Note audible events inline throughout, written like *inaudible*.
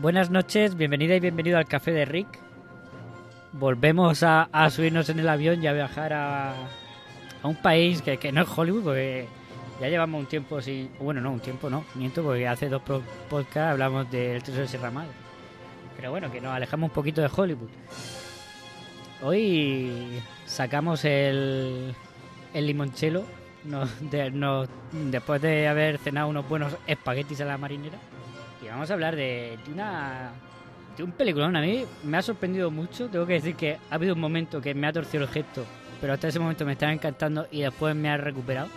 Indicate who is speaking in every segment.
Speaker 1: Buenas noches, bienvenida y bienvenido al Café de Rick. Volvemos a, subirnos en el avión y a viajar a, a un país que, que no es Hollywood, porque ya llevamos un tiempo sin. Bueno, no, un tiempo no, miento, porque hace dos podcasts hablamos del Tesoro de Sierra. Pero bueno, que nos alejamos un poquito de Hollywood. Hoy sacamos el, el limonchelo después de haber cenado unos buenos espaguetis a la marinera. Vamos a hablar de, una de un peliculón. A mí me ha sorprendido mucho. Tengo que decir que ha habido un momento que me ha torcido el gesto, pero hasta ese momento me estaba encantando y después me ha recuperado.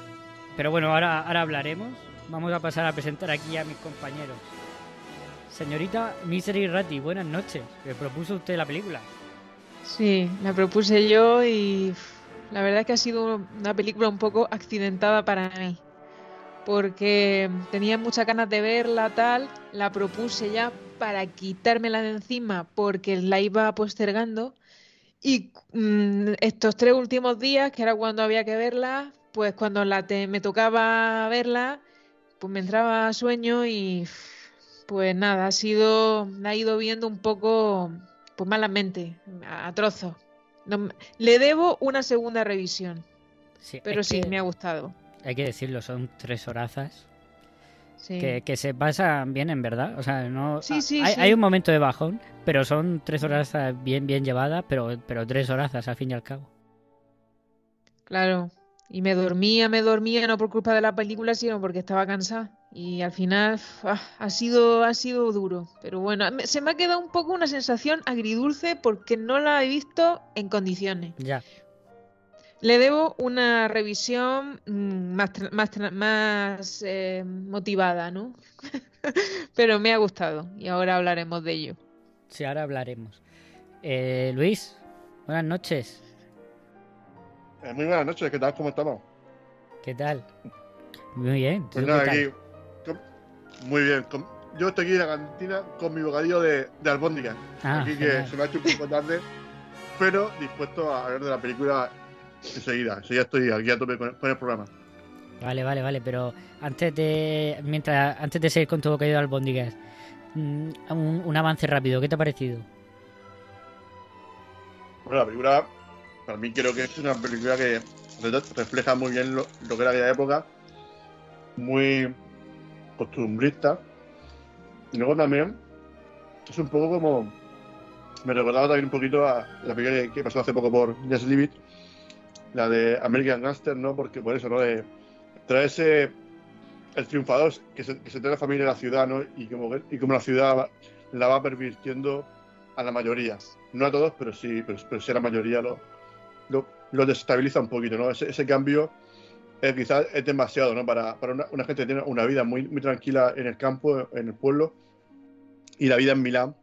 Speaker 1: Pero bueno, ahora, ahora hablaremos. Vamos a pasar a presentar aquí a mis compañeros. Señorita Misery Ratti, buenas noches. ¿Le propuso usted la película?
Speaker 2: Sí, la propuse yo y la verdad es que ha sido una película un poco accidentada para mí. Porque tenía muchas ganas de verla, tal, la propuse ya para quitármela de encima porque la iba postergando. Y mm, estos tres últimos días, que era cuando había que verla, pues cuando la te- me tocaba verla, pues me entraba sueño y pues nada, ha sido, la he ido viendo un poco pues malamente, a, a trozos. No le debo una segunda revisión,
Speaker 1: Sí,
Speaker 2: pero sí,
Speaker 1: que
Speaker 2: me ha gustado.
Speaker 1: Hay que decirlo, son tres horazas
Speaker 2: Sí.
Speaker 1: que, que se pasan bien en verdad. O sea, no.
Speaker 2: Sí, sí,
Speaker 1: hay, un momento de bajón, pero son tres horazas bien, bien llevadas, pero, pero tres horazas al fin y al cabo.
Speaker 2: Claro. Y me dormía, me dormía, no por culpa de la película, sino porque estaba cansada. Y al final ah, ha sido, ha sido duro. Pero bueno, se me ha quedado un poco una sensación agridulce porque no la he visto en condiciones.
Speaker 1: Ya.
Speaker 2: Le debo una revisión mm, más, tra- más, más eh, motivada, ¿no? *laughs* Pero me ha gustado y ahora hablaremos de ello.
Speaker 1: Sí, ahora hablaremos. Eh, Luis, buenas noches.
Speaker 3: Eh, muy buenas noches, ¿qué tal? ¿Cómo estamos?
Speaker 1: ¿Qué tal? Muy bien. ¿tú
Speaker 3: Pues
Speaker 1: qué
Speaker 3: nada,
Speaker 1: tal?
Speaker 3: aquí. con- Muy bien. con- Yo estoy aquí en la cantina con mi bocadillo de, de albóndigas.
Speaker 1: Ah,
Speaker 3: aquí que se me ha hecho un poco tarde, pero dispuesto a hablar de la película enseguida. Enseguida estoy aquí a tope con, con el programa.
Speaker 1: Vale, vale, vale, pero antes de mientras antes de seguir con tu bocadillo de albóndigas, mm, un, un avance rápido, ¿qué te ha parecido?
Speaker 3: Bueno, la película, para mí creo que es una película que re- refleja muy bien lo, lo que era aquella época, muy costumbrista. Y luego también es un poco como. Me recordaba también un poquito a la película que- pasó hace poco por Just Leave It, la de American Gangster, ¿no? Porque por eso, ¿no? De traerse el triunfador que se, que se trae la familia a la ciudad, ¿no? Y como, y como la ciudad la va pervirtiendo a la mayoría. No a todos, pero sí, pero, pero sí a la mayoría lo, lo, lo desestabiliza un poquito, ¿no? Ese, ese cambio eh, quizás es demasiado, ¿no? Para, para una, una gente que tiene una vida muy, muy tranquila en el campo, en el pueblo, y la vida en Milán,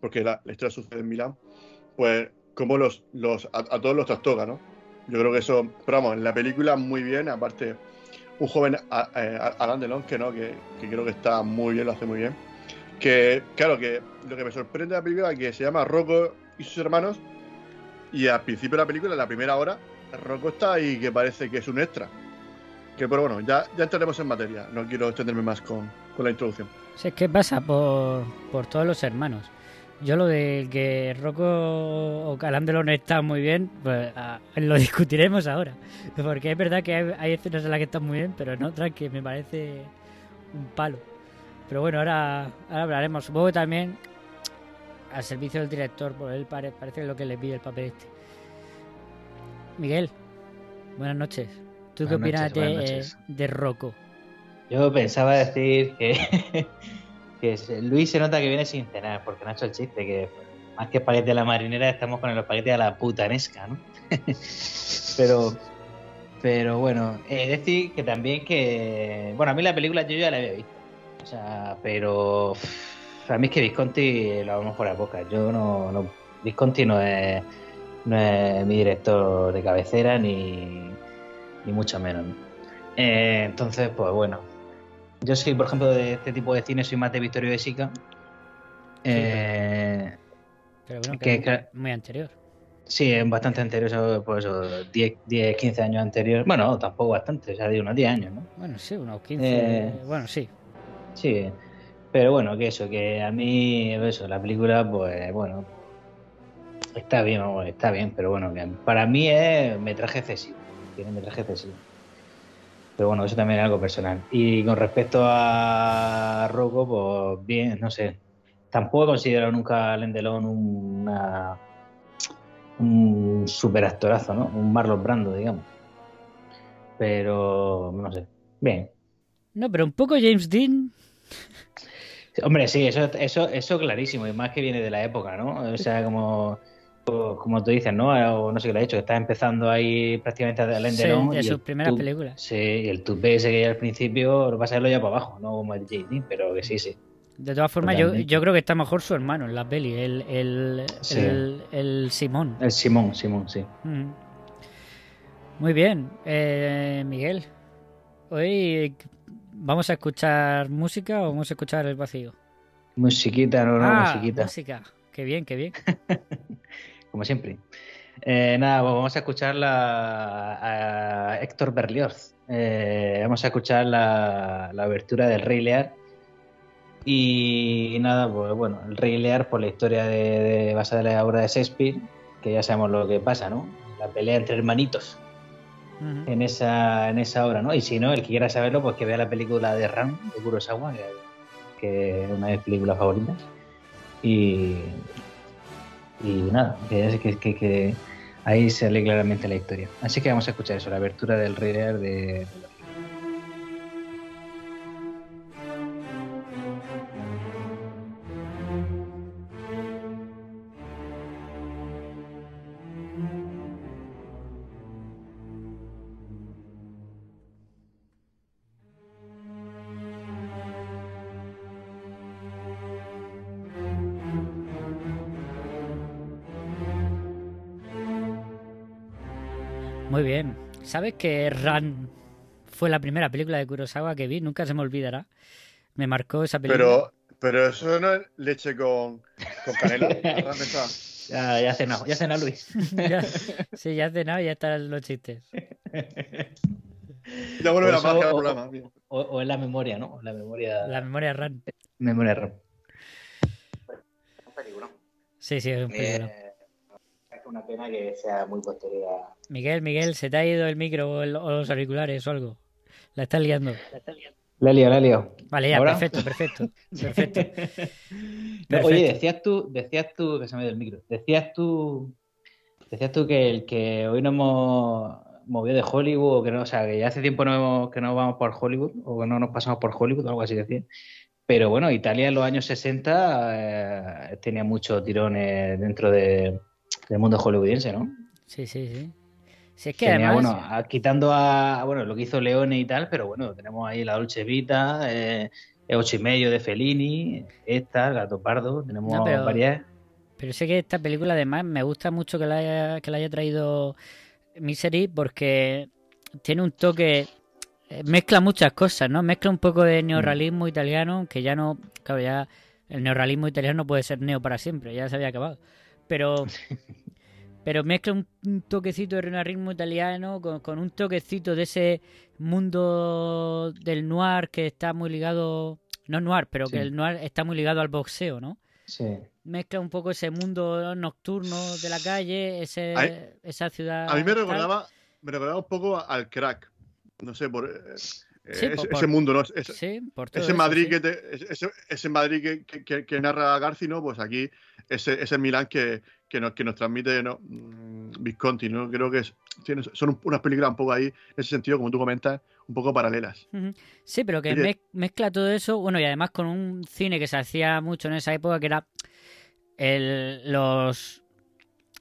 Speaker 3: porque la, la historia sucede en Milán, pues como los, los a, a todos los trastoca, ¿no? Yo creo que eso, pero vamos, en la película muy bien, aparte un joven eh, a- Alain Delon, que no, que, que creo que está muy bien, lo hace muy bien. Que, claro, que lo que me sorprende de la película es que se llama Rocco y sus hermanos, y al principio de la película, en la primera hora, Rocco está ahí que parece que es un extra. Que, pero bueno, ya, ya entraremos en materia, no quiero extenderme más con, con la introducción.
Speaker 1: Si es que pasa por, por todos los hermanos. Yo lo de que Rocco o Calán Delon está muy bien, pues lo discutiremos ahora. Porque es verdad que hay, hay escenas en las que están muy bien, pero en otras que me parece un palo. Pero bueno, ahora, ahora hablaremos. Supongo que también al servicio del director, por él pare- parece que es lo que le pide el papel este. Miguel, buenas noches. ¿Tú qué opinas
Speaker 4: noches,
Speaker 1: de, de Rocco?
Speaker 4: Yo pensaba decir que, *laughs* Luis se nota que viene sin cenar, porque no ha hecho el chiste, que más que espagueti a la marinera, estamos con el espagueti a la putanesca, ¿no? *laughs* pero, pero bueno, es decir que también que, bueno, a mí la película yo ya la había visto, o sea, pero a mí es que Visconti lo vamos por la boca, yo no, no Visconti no es, no es mi director de cabecera ni, ni mucho menos. Eh, entonces, pues bueno, yo soy, por ejemplo, de este tipo de cine, soy más de Victorio de Sica. Eh,
Speaker 1: Pero bueno,
Speaker 4: que-
Speaker 1: que es
Speaker 4: que-
Speaker 1: muy anterior.
Speaker 4: Sí, es bastante anterior, pues eso, 10, 10, 15 años anterior. Bueno, tampoco bastante, o sea, de unos 10 años, ¿no?
Speaker 1: Bueno, sí, unos 15.
Speaker 4: Eh,
Speaker 1: Bueno, sí.
Speaker 4: Sí, pero bueno, que eso, que a mí, eso, la película, pues bueno, está bien, está bien, pero bueno, que para mí es metraje excesivo, tiene metraje excesivo. Pero bueno, eso también es algo personal. Y con respecto a Rocco, pues bien, no sé. Tampoco he considerado nunca a Lendelón una, un super actorazo, ¿no? Un Marlon Brando, digamos. Pero, no sé. Bien.
Speaker 1: No, pero un poco James Dean.
Speaker 4: Hombre, sí, eso, eso, eso clarísimo, y más que viene de la época, ¿no? O sea, como, como tú dices, ¿no? O no sé qué lo ha dicho, que está empezando ahí prácticamente a Alain
Speaker 1: Sí, de sus primeras películas.
Speaker 4: Sí, y el tupé ese que hay al principio lo va a saberlo ya para abajo, no como el JD, pero que sí, sí.
Speaker 1: De todas formas, yo, yo creo que está mejor su hermano en la peli, el, el,
Speaker 4: Sí.
Speaker 1: el, el Simón.
Speaker 4: El Simón, Simón, sí.
Speaker 1: Mm. Muy bien, eh, Miguel. Hoy vamos a escuchar música o vamos a escuchar el vacío.
Speaker 4: Musiquita, no, no,
Speaker 1: ah,
Speaker 4: musiquita.
Speaker 1: música. Qué bien, qué bien. *laughs*
Speaker 4: como siempre. Eh, nada, pues vamos a escuchar la, a Héctor Berlioz. Eh, vamos a escuchar la, la abertura del Rey Lear. Y nada, pues bueno, el Rey Lear por la historia de, de- basada en la obra de Shakespeare, que ya sabemos lo que pasa, ¿no? La pelea entre hermanitos en esa, en esa obra, ¿no? Y si no, el que quiera saberlo, pues que vea la película de Ram, de Kurosawa, que, que es una de mis películas favoritas. Y, y nada, que, que, que- ahí se lee claramente la historia. Así que vamos a escuchar eso, la abertura del Rey Lear de...
Speaker 1: Muy bien. ¿Sabes que Ran fue la primera película de Kurosawa que vi? Nunca se me olvidará. Me marcó esa película.
Speaker 3: Pero, pero eso no es leche con, con canela. *laughs*
Speaker 4: Ya, ya ha cenado, ya ha cenado Luis. *laughs*
Speaker 1: Ya- sí, ya cenado y ya están los chistes.
Speaker 3: Ya vuelve
Speaker 4: O
Speaker 3: la
Speaker 4: eso,
Speaker 3: magia del
Speaker 4: o-
Speaker 3: programa.
Speaker 4: O, o en la memoria, ¿no? La memoria...
Speaker 1: La memoria Ran.
Speaker 4: Memoria RAM.
Speaker 1: Sí, sí, es un peligro.
Speaker 4: Eh, es una pena que sea muy posterior a...
Speaker 1: Miguel, Miguel, ¿se te ha ido el micro o, el- o los auriculares o algo? La estás liando.
Speaker 4: La lío, la lío.
Speaker 1: Vale, ya,
Speaker 4: ¿Ahora?
Speaker 1: perfecto, perfecto. *laughs* Perfecto.
Speaker 4: No, Oye, decías tú, decías tú, que se me dio el micro, decías tú, decías tú que el que hoy nos hemos movido de Hollywood, o que no, o sea, que ya hace tiempo no, que no vamos por Hollywood, o que no nos pasamos por Hollywood, o algo así decía. Pero bueno, Italia en los años 60 eh, tenía muchos tirones dentro de- del mundo hollywoodiense, ¿no?
Speaker 1: Sí, sí, sí. Si es que
Speaker 4: Tenía,
Speaker 1: además.
Speaker 4: bueno, a- quitando a, bueno, lo que hizo Leone y tal, pero bueno, tenemos ahí la Dolce Vita, eh, el ocho y medio de Fellini, esta, el Gato Pardo, tenemos
Speaker 1: No, pero-
Speaker 4: varias.
Speaker 1: Pero sé que esta película además me gusta mucho que la haya, que la haya traído Misery porque tiene un toque, eh, mezcla muchas cosas, ¿no? Mezcla un poco de neorrealismo italiano, que ya no, claro, ya el neorrealismo italiano no puede ser neo para siempre, ya se había acabado. Pero, *laughs* pero mezcla un, un toquecito de neorrealismo italiano con, con un toquecito de ese mundo del noir que está muy ligado, no noir, pero que el noir está muy ligado al boxeo, ¿no?
Speaker 4: Sí.
Speaker 1: mezcla un poco ese mundo nocturno de la calle, ese,
Speaker 3: Ay,
Speaker 1: esa ciudad.
Speaker 3: A mí me
Speaker 1: tal.
Speaker 3: recordaba, me recordaba un poco al crack. No sé, por eh,
Speaker 1: Sí,
Speaker 3: ese,
Speaker 1: por-
Speaker 3: ese
Speaker 1: por-
Speaker 3: mundo, ¿no? Ese,
Speaker 1: Sí, por todo
Speaker 3: ese
Speaker 1: eso,
Speaker 3: Madrid
Speaker 1: sí.
Speaker 3: que te- ese, ese Madrid que, que- que- que narra Garci, ¿no? Pues aquí ese, ese Milán que, que nos, que nos transmite ¿no? Mm, Visconti, ¿no? Creo que es- son un- unas películas un poco ahí, en ese sentido, como tú comentas, un poco paralelas.
Speaker 1: Sí, pero que mez- mezcla todo eso, bueno, y además con un cine que se hacía mucho en esa época, que era el, los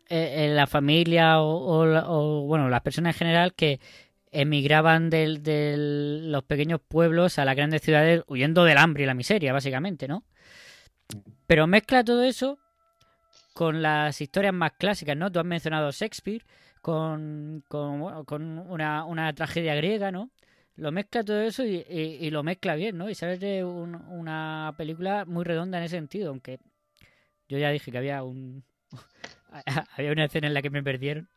Speaker 1: eh, eh, la familia o, o, bueno las personas en general que emigraban de del- los pequeños pueblos a las grandes ciudades huyendo del hambre y la miseria básicamente no pero mezcla todo eso con las historias más clásicas no tú has mencionado Shakespeare con, con, con una, una tragedia griega no lo mezcla todo eso y, y- lo mezcla bien, ¿no? Y sale de un- una película muy redonda en ese sentido, aunque yo ya dije que había un *laughs* había una escena en la que me perdieron.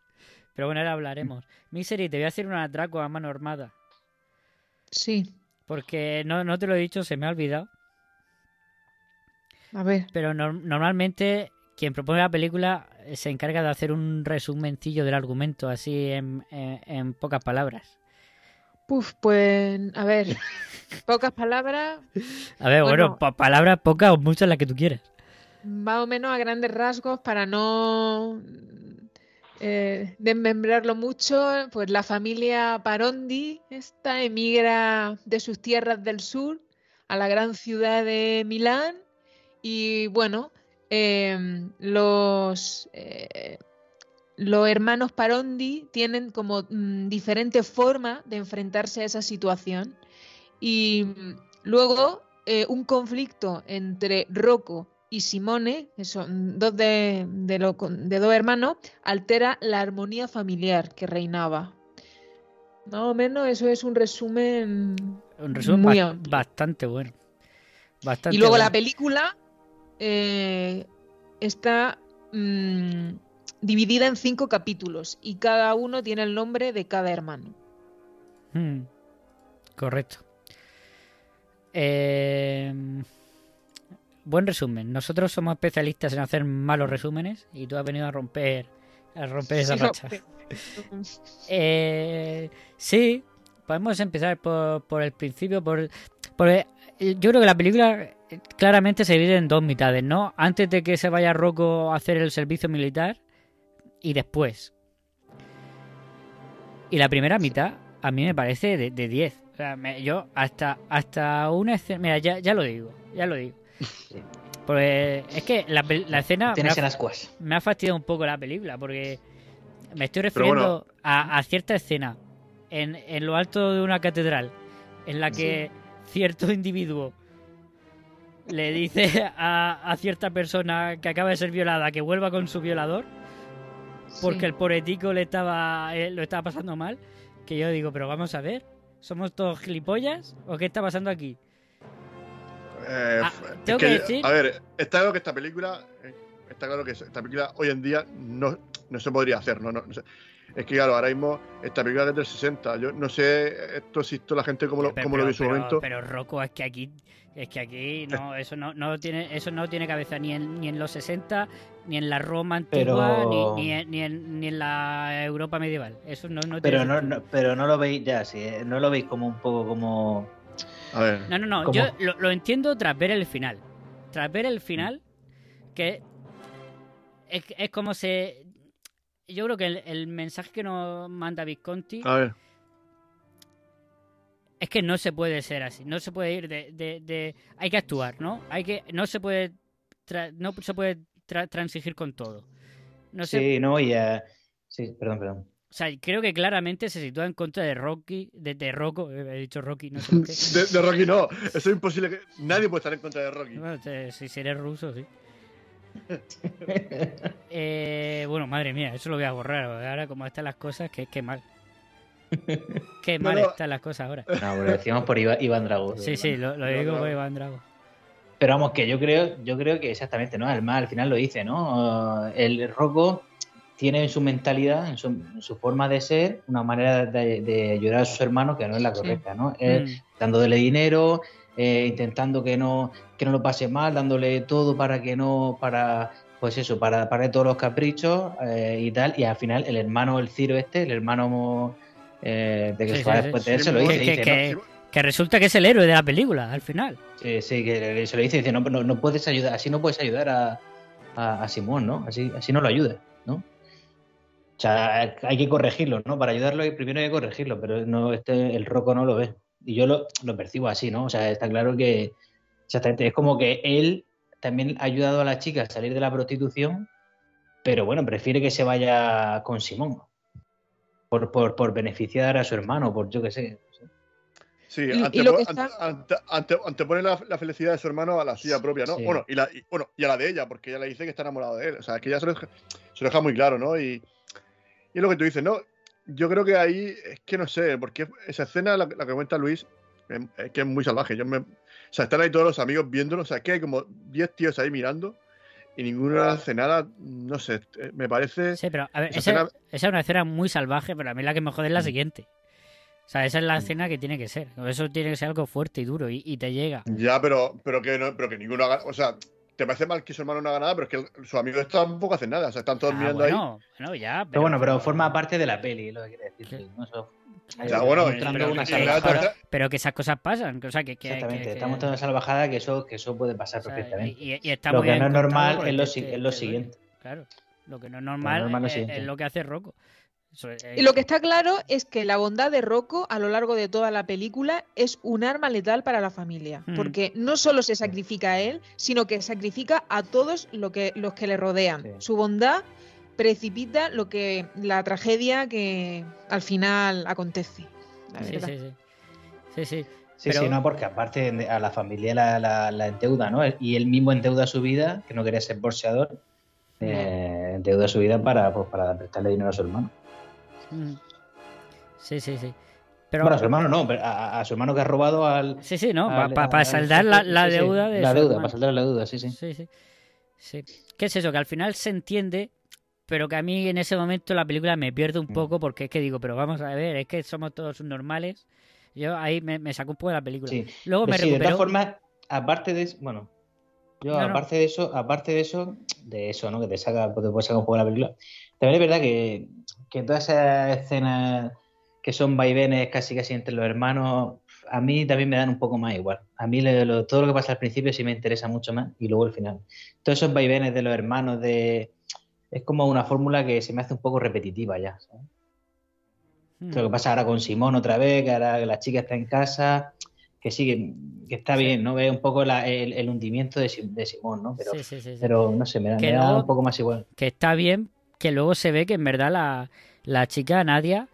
Speaker 1: Pero bueno, ahora hablaremos. Misery, te voy a hacer un atraco a mano armada.
Speaker 2: Sí,
Speaker 1: Porque no, no te lo he dicho, se me ha olvidado.
Speaker 2: a ver.
Speaker 1: Pero nor- normalmente quien propone la película eh, se encarga de hacer un resumencillo del argumento, así en, en- en pocas palabras.
Speaker 2: Puf, pues, a ver. *laughs* Pocas palabras,
Speaker 1: A ver, bueno,
Speaker 2: Bueno.
Speaker 1: pa- palabras pocas o muchas las que tú quieras.
Speaker 2: más o menos a grandes rasgos, para no eh, desmembrarlo mucho, pues la familia Parondi esta emigra de sus tierras del sur a la gran ciudad de Milán y bueno, em, los, eh, los hermanos Parondi tienen como mm, diferentes formas de enfrentarse a esa situación y mm, luego eh, un conflicto entre Rocco y Simone, que son dos de, de, lo- de dos hermanos, altera la armonía familiar que reinaba. Más o menos eso es un resumen
Speaker 1: Un resumen
Speaker 2: muy
Speaker 1: ba-
Speaker 2: amplio.
Speaker 1: bastante bueno. Bastante
Speaker 2: Y luego la película eh, está mm, dividida en cinco capítulos y cada uno tiene el nombre de cada hermano.
Speaker 1: Mm, correcto. Eh, buen resumen. Nosotros somos especialistas en hacer malos resúmenes y tú has venido a romper a romper esa
Speaker 2: Sí,
Speaker 1: racha. Eh, sí, podemos empezar por, por el principio. Por, por- eh, yo creo que la película eh, claramente se divide en dos mitades, ¿no? Antes de que se vaya Rocco a hacer el servicio militar y después. Y la primera mitad a mí me parece de, de 10. O sea, me- yo hasta, hasta una escena... Mira, ya, ya lo digo, ya lo digo. Porque es que la, escena... me ha- me fastidiado un poco la película porque me estoy refiriendo
Speaker 3: bueno.
Speaker 1: a, a cierta escena en, en lo alto de una catedral en la que cierto individuo le dice a, a cierta persona que acaba de ser violada que vuelva con su violador porque
Speaker 2: Sí.
Speaker 1: el poletico le estaba eh, lo estaba pasando mal que yo digo pero vamos a ver somos todos gilipollas o qué está pasando aquí
Speaker 3: Eh,
Speaker 1: Ah, tengo que
Speaker 3: que,
Speaker 1: decir-
Speaker 3: A ver, está claro que esta película. eh, Está claro que esta película hoy en día no, no se podría hacer, ¿no? No, no sé. Es que, claro, ahora mismo esta película es del 60. Yo no sé esto si esto la gente cómo lo,
Speaker 1: Pero-
Speaker 3: lo
Speaker 1: pero-
Speaker 3: vio en su
Speaker 1: pero-
Speaker 3: momento.
Speaker 1: Pero Rocco, es que aquí, es que aquí no, *laughs* eso no, no tiene, eso no tiene cabeza ni en, ni en los 60, ni en la Roma antigua,
Speaker 4: Pero-
Speaker 1: ni, ni en, ni, en, ni en la Europa medieval. Eso no, no tiene
Speaker 4: Pero no, no- pero no lo veis ya, sí, eh, no lo veis como un poco como.
Speaker 3: A ver.
Speaker 1: No, no, no.
Speaker 4: ¿Cómo?
Speaker 1: Yo lo, lo entiendo tras ver el final. Tras ver el final, que es, es como se. Yo creo que el, el mensaje que nos manda Visconti
Speaker 3: A ver.
Speaker 1: es que no se puede ser así. No se puede ir de. de, de- hay que actuar, ¿no? Hay que. No se puede. tra- no se puede tra- transigir con todo. No sé.
Speaker 4: Sí, no, y. eh, Sí, perdón, perdón.
Speaker 1: O sea, creo que claramente se sitúa en contra de Rocky, de, de Rocco, he dicho Rocky, no sé por *laughs* qué.
Speaker 3: De, de Rocky no. Eso es imposible. que Nadie puede estar en contra de Rocky.
Speaker 1: Bueno, te- si, si eres ruso, sí. *laughs* Eh, bueno, madre mía, eso lo voy a borrar. Ahora, como están las cosas, que, que mal. Qué *laughs* mal están las cosas ahora.
Speaker 4: No, lo decíamos por Iva- Iván Drago.
Speaker 1: Sí, sí, lo, digo
Speaker 3: no.
Speaker 1: por Iván Drago.
Speaker 4: Pero vamos, que yo creo, yo creo que exactamente, ¿no? Además, al final lo dice, ¿no? El Rocco tiene en su mentalidad, en su, en su forma de ser, una manera de, de ayudar a sus hermanos que no es la
Speaker 2: Sí.
Speaker 4: correcta, ¿no? Él
Speaker 1: Mm.
Speaker 4: dándole dinero, eh, intentando que no, que no lo pase mal, dándole todo para que no, para, pues eso, para, para todos los caprichos eh, y tal, y al final el hermano, el Ciro este, el hermano eh, de que
Speaker 1: Sí,
Speaker 4: se va
Speaker 1: sí,
Speaker 4: después de él, se lo dice,
Speaker 1: que-
Speaker 4: dice,
Speaker 1: que-
Speaker 4: ¿no?
Speaker 1: Que resulta que es el héroe de la película, al final.
Speaker 4: Sí, sí, que se lo dice, dice, no, no, no puedes ayudar, así no puedes ayudar a, a, a Simón, ¿no? Así, así no lo ayudas, ¿no? O sea, hay que corregirlo, ¿no? Para ayudarlo primero hay que corregirlo, pero no, este, el Rocco no lo ve. Y yo lo, lo percibo así, ¿no? O sea, está claro que exactamente es como que él también ha ayudado a la chica a salir de la prostitución, pero bueno, prefiere que se vaya con Simón. Por, por, por beneficiar a su hermano, por yo qué sé.
Speaker 3: Sí,
Speaker 2: Y- y
Speaker 3: antepo-
Speaker 2: lo que
Speaker 3: ante-
Speaker 2: está-
Speaker 3: ante- ante- antepone la, la felicidad de su hermano a la suya propia, ¿no?
Speaker 4: Sí.
Speaker 3: Bueno, y, la, y- bueno, y a la de ella, porque ella le dice que está enamorado de él. O sea, que ella se lo deja, se lo deja muy claro, ¿no? Y, y es lo que tú dices, ¿no? Yo creo que ahí es que no sé, porque esa escena, la, la que cuenta Luis, em, es que es muy salvaje. Yo me, o sea, están ahí todos los amigos viéndolo, o sea, que hay como 10 tíos ahí mirando y ninguno hace nada, no sé, eh, me parece...
Speaker 1: Sí, pero a ver,
Speaker 3: esa
Speaker 1: esa,
Speaker 3: escena-
Speaker 1: esa es una escena muy salvaje, pero a mí la que me jode es la
Speaker 4: Mm.
Speaker 1: siguiente. O sea, esa es la escena que tiene que ser. Eso tiene que ser algo fuerte y duro y, y te llega.
Speaker 3: Ya, pero, pero, que no, pero que ninguno haga. O sea, te parece mal que su hermano no haga nada, pero es que el- sus amigos tampoco hacen nada. O sea, están todos
Speaker 1: Ah,
Speaker 3: mirando ahí.
Speaker 1: bueno, bueno, ya, pero,
Speaker 4: Pero bueno, pero forma parte de la peli, lo que quiere decir. ¿no? Eso-
Speaker 3: Ya, bueno, pero-
Speaker 4: una salvajada.
Speaker 3: pero-
Speaker 1: pero que esas cosas pasan. que- O sea, que, que-
Speaker 4: Exactamente,
Speaker 1: que- que-
Speaker 4: mostrando una salvajada que eso, que eso puede pasar
Speaker 1: o sea,
Speaker 4: perfectamente.
Speaker 1: y, y está
Speaker 4: Lo que
Speaker 1: bien
Speaker 4: no es normal es lo,
Speaker 1: te-
Speaker 4: si-
Speaker 1: te-
Speaker 4: es lo
Speaker 1: te duele.
Speaker 4: siguiente.
Speaker 1: Claro, lo que no es normal,
Speaker 4: normal es lo
Speaker 1: es lo que hace Rocco. Eso es-
Speaker 2: Y lo que está claro es que la bondad de Rocco a lo largo de toda la película es un arma letal para la familia,
Speaker 1: Mm.
Speaker 2: porque no solo se sacrifica a él, sino que sacrifica a todos lo que, los que le rodean.
Speaker 4: Sí.
Speaker 2: Su bondad precipita lo que la tragedia que al final acontece. la
Speaker 1: Sí, sí, sí. Sí, sí.
Speaker 4: Sí,
Speaker 1: Pero-
Speaker 4: sí, no, porque aparte a la familia la, la, la endeuda, ¿no? Y él mismo endeuda su vida, que no quería ser boxeador, eh, endeuda su vida para, pues, para prestarle dinero a su hermano.
Speaker 1: Mm. Sí, sí, sí. Pero,
Speaker 4: bueno, a su hermano no, pero a, a su hermano que ha robado al...
Speaker 1: sí, sí, no, para
Speaker 4: al-
Speaker 1: saldar la, la
Speaker 4: sí, sí,
Speaker 1: deuda de
Speaker 4: La deuda,
Speaker 1: hermano.
Speaker 4: para saldar la deuda, sí, sí.
Speaker 1: Sí, sí. Sí. ¿Qué es eso? Que al final se entiende, pero que a mí en ese momento la película me pierde
Speaker 4: Mm.
Speaker 1: un poco porque es que digo, pero vamos a ver, es que somos todos normales. Yo ahí me, me sacó un poco de la película.
Speaker 4: Sí.
Speaker 1: Luego me
Speaker 4: de todas formas, aparte de eso, bueno, yo
Speaker 1: No, no.
Speaker 4: aparte de eso, aparte de eso, de eso, ¿no? Que te saca, te puede sacar un poco de la película. También es verdad que, que todas esas escenas que son vaivenes casi casi entre los hermanos, a mí también me dan un poco más igual. A mí lo- lo- todo lo que pasa al principio sí me interesa mucho más y luego el final. Todos esos vaivenes de los hermanos de es como una fórmula que se me hace un poco repetitiva ya. ¿sabes?
Speaker 1: Mm.
Speaker 4: Lo que pasa ahora con Simón otra vez, que ahora la chica está en casa, que sí, que, que está bien, ¿no? Ve un poco la- el, el hundimiento de, de Simón, ¿no? Pero,
Speaker 1: Sí, sí,
Speaker 4: pero no sé, me da, me da un poco más igual.
Speaker 1: que está bien, que luego se ve que en verdad la, la chica Nadia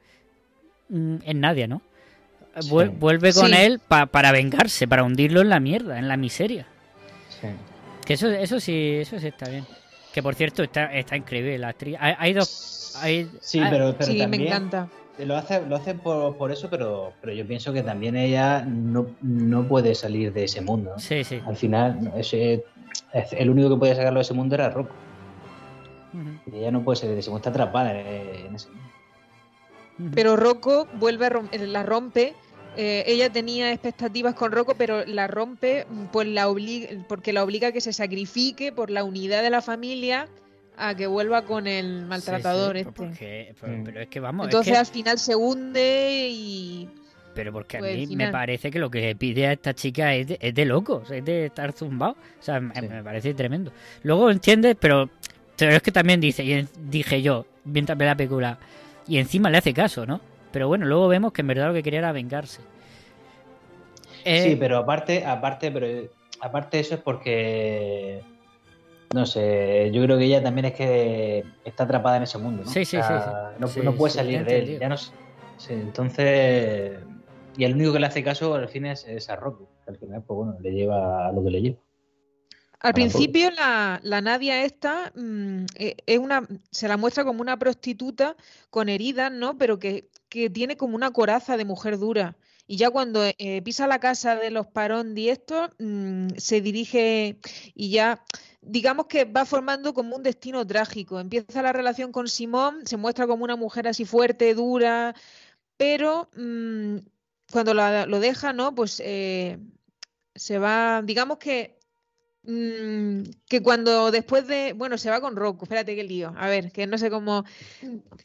Speaker 1: mm, es Nadia, ¿no? Vuel-
Speaker 4: Sí.
Speaker 1: Vuelve con
Speaker 2: Sí.
Speaker 1: él pa- para vengarse, para hundirlo en la mierda, en la miseria.
Speaker 4: Sí.
Speaker 1: Que eso, eso sí, eso sí está bien. Que por cierto está, está increíble la actriz. Hay, hay dos. Hay,
Speaker 4: Sí,
Speaker 1: hay-
Speaker 4: pero, pero
Speaker 2: sí,
Speaker 4: también
Speaker 2: me encanta.
Speaker 4: lo hace, lo hace por, por eso, pero, pero yo pienso que también ella no, no puede salir de ese mundo.
Speaker 1: Sí, sí.
Speaker 4: Al final, ese, es- el único que podía sacarlo de ese mundo era Rocco. Ella no puede salir de ese está atrapada en, en ese mundo.
Speaker 1: ujú.
Speaker 2: Pero Rocco vuelve a rom- eh, la rompe. eh, ella tenía expectativas con Rocco, pero la rompe mm, pues la obliga, porque la obliga a que se sacrifique por la unidad de la familia a que vuelva con el maltratador
Speaker 1: Sí, sí,
Speaker 2: este.
Speaker 1: porque- pero,
Speaker 4: Mm.
Speaker 1: pero es que vamos. es
Speaker 2: Entonces
Speaker 1: que-
Speaker 2: al final se hunde y
Speaker 1: pero porque a
Speaker 2: pues,
Speaker 1: mí me parece que lo que le pide a esta chica es de, es de locos, es de estar zumbado. O sea,
Speaker 4: Sí.
Speaker 1: me parece tremendo. Luego entiendes, pero, pero es que también dice, y dije yo, mientras ve la película, y encima le hace caso, ¿no? Pero bueno, luego vemos que en verdad lo que quería era vengarse. Eh,
Speaker 4: Sí, pero aparte, aparte, pero aparte eso es porque no sé, yo creo que ella también es que está atrapada en ese mundo, ¿no?
Speaker 1: Sí, sí,
Speaker 4: O sea,
Speaker 1: sí, sí.
Speaker 4: No,
Speaker 1: Sí,
Speaker 4: no puede
Speaker 1: sí,
Speaker 4: salir de él. Ya no, entonces, y el único que le hace caso al fin es, es a Rocky. que Al final, pues bueno, le lleva a lo que le lleva.
Speaker 2: Al principio la, la Nadia esta mm, eh, es una, se la muestra como una prostituta con heridas, ¿no? Pero que, que tiene como una coraza de mujer dura. Y ya cuando eh, pisa la casa de los Parondi estos, mm, se dirige y ya, digamos que va formando como un destino trágico. Empieza la relación con Simón, se muestra como una mujer así fuerte, dura, pero mm, cuando la- lo deja, ¿no? Pues eh, se va, digamos que Mm, que cuando después de, bueno, se va con Rocco, espérate qué lío, a ver, que no sé cómo,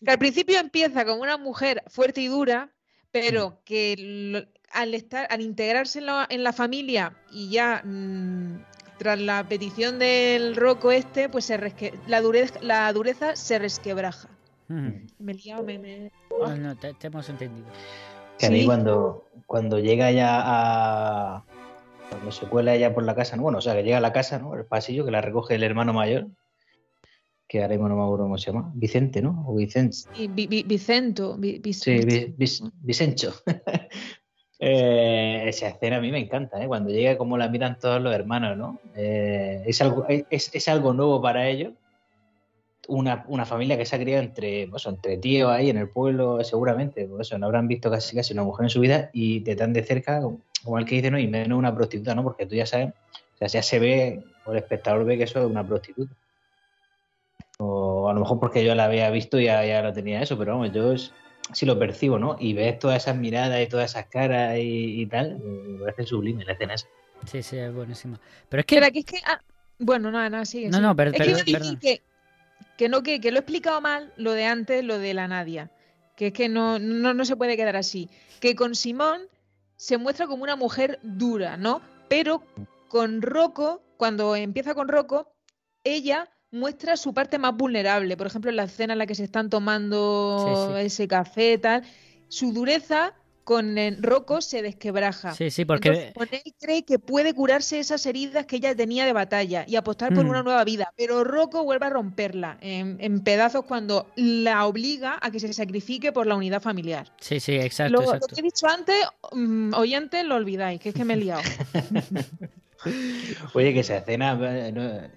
Speaker 2: que al principio empieza como una mujer fuerte y dura, pero que lo- al estar, al integrarse en la, en la familia y ya mm, tras la petición del Rocco este, pues se resque- la dureza, la dureza se resquebraja. Me he liado, me, me-
Speaker 1: No, no, te, te hemos entendido.
Speaker 4: Que a mí
Speaker 2: Sí.
Speaker 4: cuando, cuando llega ya a, cuando se cuela ella por la casa, ¿no? bueno, o sea, que llega a la casa, ¿no? El pasillo, que la recoge el hermano mayor, que ahora mismo no me acuerdo cómo se llama, Vicente, ¿no? O Vicente.
Speaker 2: Y Vi- Vi- Vicento. Vi- Vi-
Speaker 4: Sí, Vicencho. *laughs* Eh, esa escena a mí me encanta, ¿eh? cuando llega como la miran todos los hermanos, ¿no? Eh, es, algo, es, es algo nuevo para ellos. Una, una familia que se ha criado entre, pues, entre tíos ahí en el pueblo, seguramente, por eso no habrán visto casi casi una mujer en su vida y te tan de cerca, como, como el que dice, no, y menos una prostituta, ¿no? Porque tú ya sabes, o sea, ya se ve, o el espectador ve que eso es una prostituta. O a lo mejor porque yo la había visto y ya, ya lo tenía eso, pero vamos, yo es- sí lo percibo, ¿no? Y ves todas esas miradas y todas esas caras y, y tal, me parece sublime la escena esa.
Speaker 1: Sí, sí, es buenísima. Pero es que.
Speaker 2: Espera, que es que. ah, bueno, nada, nada, sigue.
Speaker 1: No,
Speaker 2: sigue.
Speaker 1: no, per-
Speaker 2: es que, decir
Speaker 1: perdón.
Speaker 2: que, que no, que, que lo he explicado mal, lo de antes, lo de la Nadia. Que es que no, no, no se puede quedar así. Que con Simón se muestra como una mujer dura, ¿no? Pero con Rocco, cuando empieza con Rocco, ella muestra su parte más vulnerable. Por ejemplo, en la escena en la que se están tomando
Speaker 1: Sí, sí.
Speaker 2: ese café, tal. Su dureza con eh, Rocco se desquebraja.
Speaker 1: Sí, sí, porque.
Speaker 2: Entonces, con él cree que puede curarse esas heridas que ella tenía de batalla y apostar por
Speaker 1: Mm.
Speaker 2: una nueva vida, pero Rocco vuelve a romperla en, en pedazos cuando la obliga a que se sacrifique por la unidad familiar.
Speaker 1: Sí, sí, exacto,
Speaker 2: Lo, lo que he dicho antes, mm, oyentes, lo olvidáis, que es que me he liado. *laughs*
Speaker 4: Oye, que esa escena, eh, no-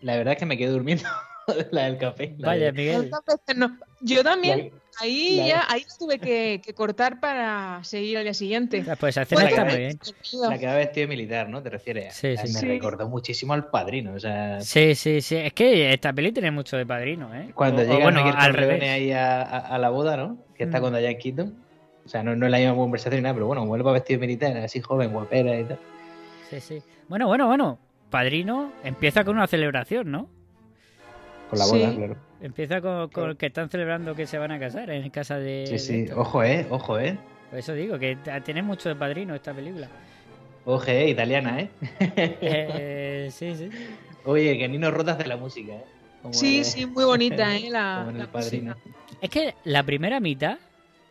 Speaker 4: la verdad es que me quedé durmiendo, *laughs* la del café. la
Speaker 1: Vaya,
Speaker 4: de-
Speaker 1: Miguel.
Speaker 2: No. Yo también, ahí
Speaker 4: la-
Speaker 2: ya, ahí tuve que, que cortar para seguir al día siguiente.
Speaker 1: Pues esa escena
Speaker 4: la, que la que va vestido de militar, ¿no? ¿Te refieres?
Speaker 1: Sí,
Speaker 4: A-
Speaker 1: sí.
Speaker 4: Me
Speaker 1: Sí.
Speaker 4: recordó muchísimo al padrino, o sea...
Speaker 1: Sí, sí, sí. Es que esta peli tiene mucho de padrino, ¿eh?
Speaker 4: Cuando
Speaker 1: O- o
Speaker 4: llega
Speaker 1: bueno,
Speaker 4: Michael
Speaker 1: al revés.
Speaker 4: ahí a, a- a la boda, ¿no? Que está
Speaker 1: Mm.
Speaker 4: con Diane Keaton. O sea, no, no es la misma conversación ni nada, pero bueno, vuelve vestido de militar, así joven, guapera y tal.
Speaker 1: Sí, sí. Bueno, bueno, bueno. Padrino empieza con una celebración, ¿no?
Speaker 4: Con la
Speaker 2: Sí.
Speaker 4: boda, claro.
Speaker 1: Empieza con, con que están celebrando que se van a casar en casa de.
Speaker 4: Sí, sí. Ojo, eh, ojo, eh.
Speaker 1: Por eso digo que tiene mucho de padrino esta película.
Speaker 4: Ojo, eh, italiana, eh.
Speaker 1: Eh, *laughs* sí, sí.
Speaker 4: Oye, que Nino Rotas de la música, eh. Como
Speaker 2: Sí,
Speaker 4: de-
Speaker 2: sí, muy bonita, *laughs* ¿eh? La,
Speaker 4: como en
Speaker 2: la
Speaker 4: el padrino.
Speaker 1: Es que la primera mitad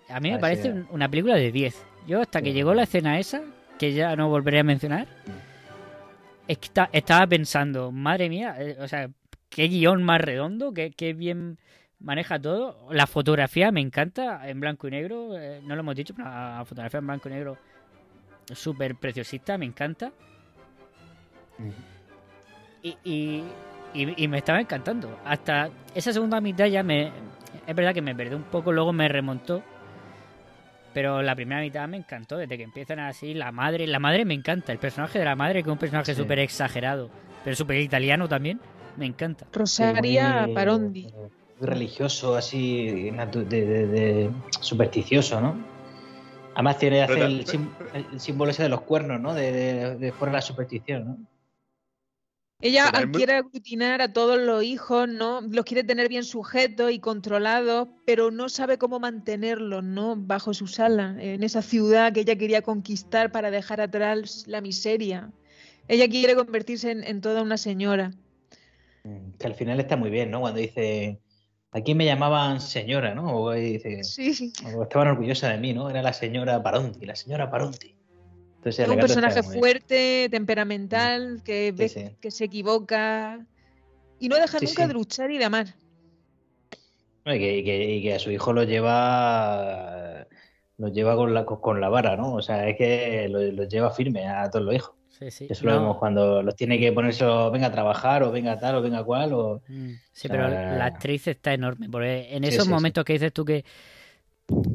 Speaker 1: a mí me
Speaker 4: Ah,
Speaker 1: parece
Speaker 4: sí.
Speaker 1: un- una película de 10. Yo hasta que
Speaker 4: Sí.
Speaker 1: llegó la escena esa, que ya no volveré a mencionar, es que esta- estaba pensando, madre mía, eh, o sea, qué guion más redondo, qué, qué bien maneja todo. La fotografía me encanta, en blanco y negro, eh, no lo hemos dicho, pero la fotografía en blanco y negro súper preciosista, me encanta. Y, y, y- y me estaba encantando. Hasta esa segunda mitad ya me... Es verdad que me perdí un poco, luego me remontó. Pero la primera mitad me encantó, desde que empiezan así, la madre, la madre me encanta, el personaje de la madre, que es un personaje
Speaker 4: Sí.
Speaker 1: súper exagerado, pero súper italiano también, me encanta.
Speaker 2: Rosaria
Speaker 4: muy-
Speaker 2: Parondi.
Speaker 4: Muy religioso, así, de, de- de- supersticioso, ¿no? Además tiene hace el, sim- el símbolo ese de los cuernos, ¿no? De, de, de fuera de la superstición, ¿no?
Speaker 2: Ella quiere aglutinar a todos los hijos, ¿no? Los quiere tener bien sujetos y controlados, pero no sabe cómo mantenerlos, ¿no? Bajo sus alas, en esa ciudad que ella quería conquistar para dejar atrás la miseria. Ella quiere convertirse en, en toda una señora.
Speaker 4: Mm, Que al final está muy bien, ¿no? Cuando dice, aquí me llamaban señora, ¿no? O dice,
Speaker 2: Sí, sí.
Speaker 4: o estaban orgullosa de mí, ¿no? Era la señora Paronti, la señora Paronti. Entonces,
Speaker 2: un personaje fuerte, temperamental, que ve
Speaker 4: sí.
Speaker 2: que se equivoca y no deja nunca de luchar y de amar.
Speaker 4: No, Y que, y que- y que a su hijo lo lleva lo lleva con la, con la vara, ¿no? O sea, es que lo, lo lleva firme a todos los hijos.
Speaker 1: Sí, sí.
Speaker 4: Eso lo vemos cuando los tiene que ponerse, venga a trabajar, o venga tal, o venga cual, o...
Speaker 1: mm, Sí,
Speaker 4: O
Speaker 1: pero la actriz está enorme, porque en esos
Speaker 4: sí, sí.
Speaker 1: momentos que dices tú que,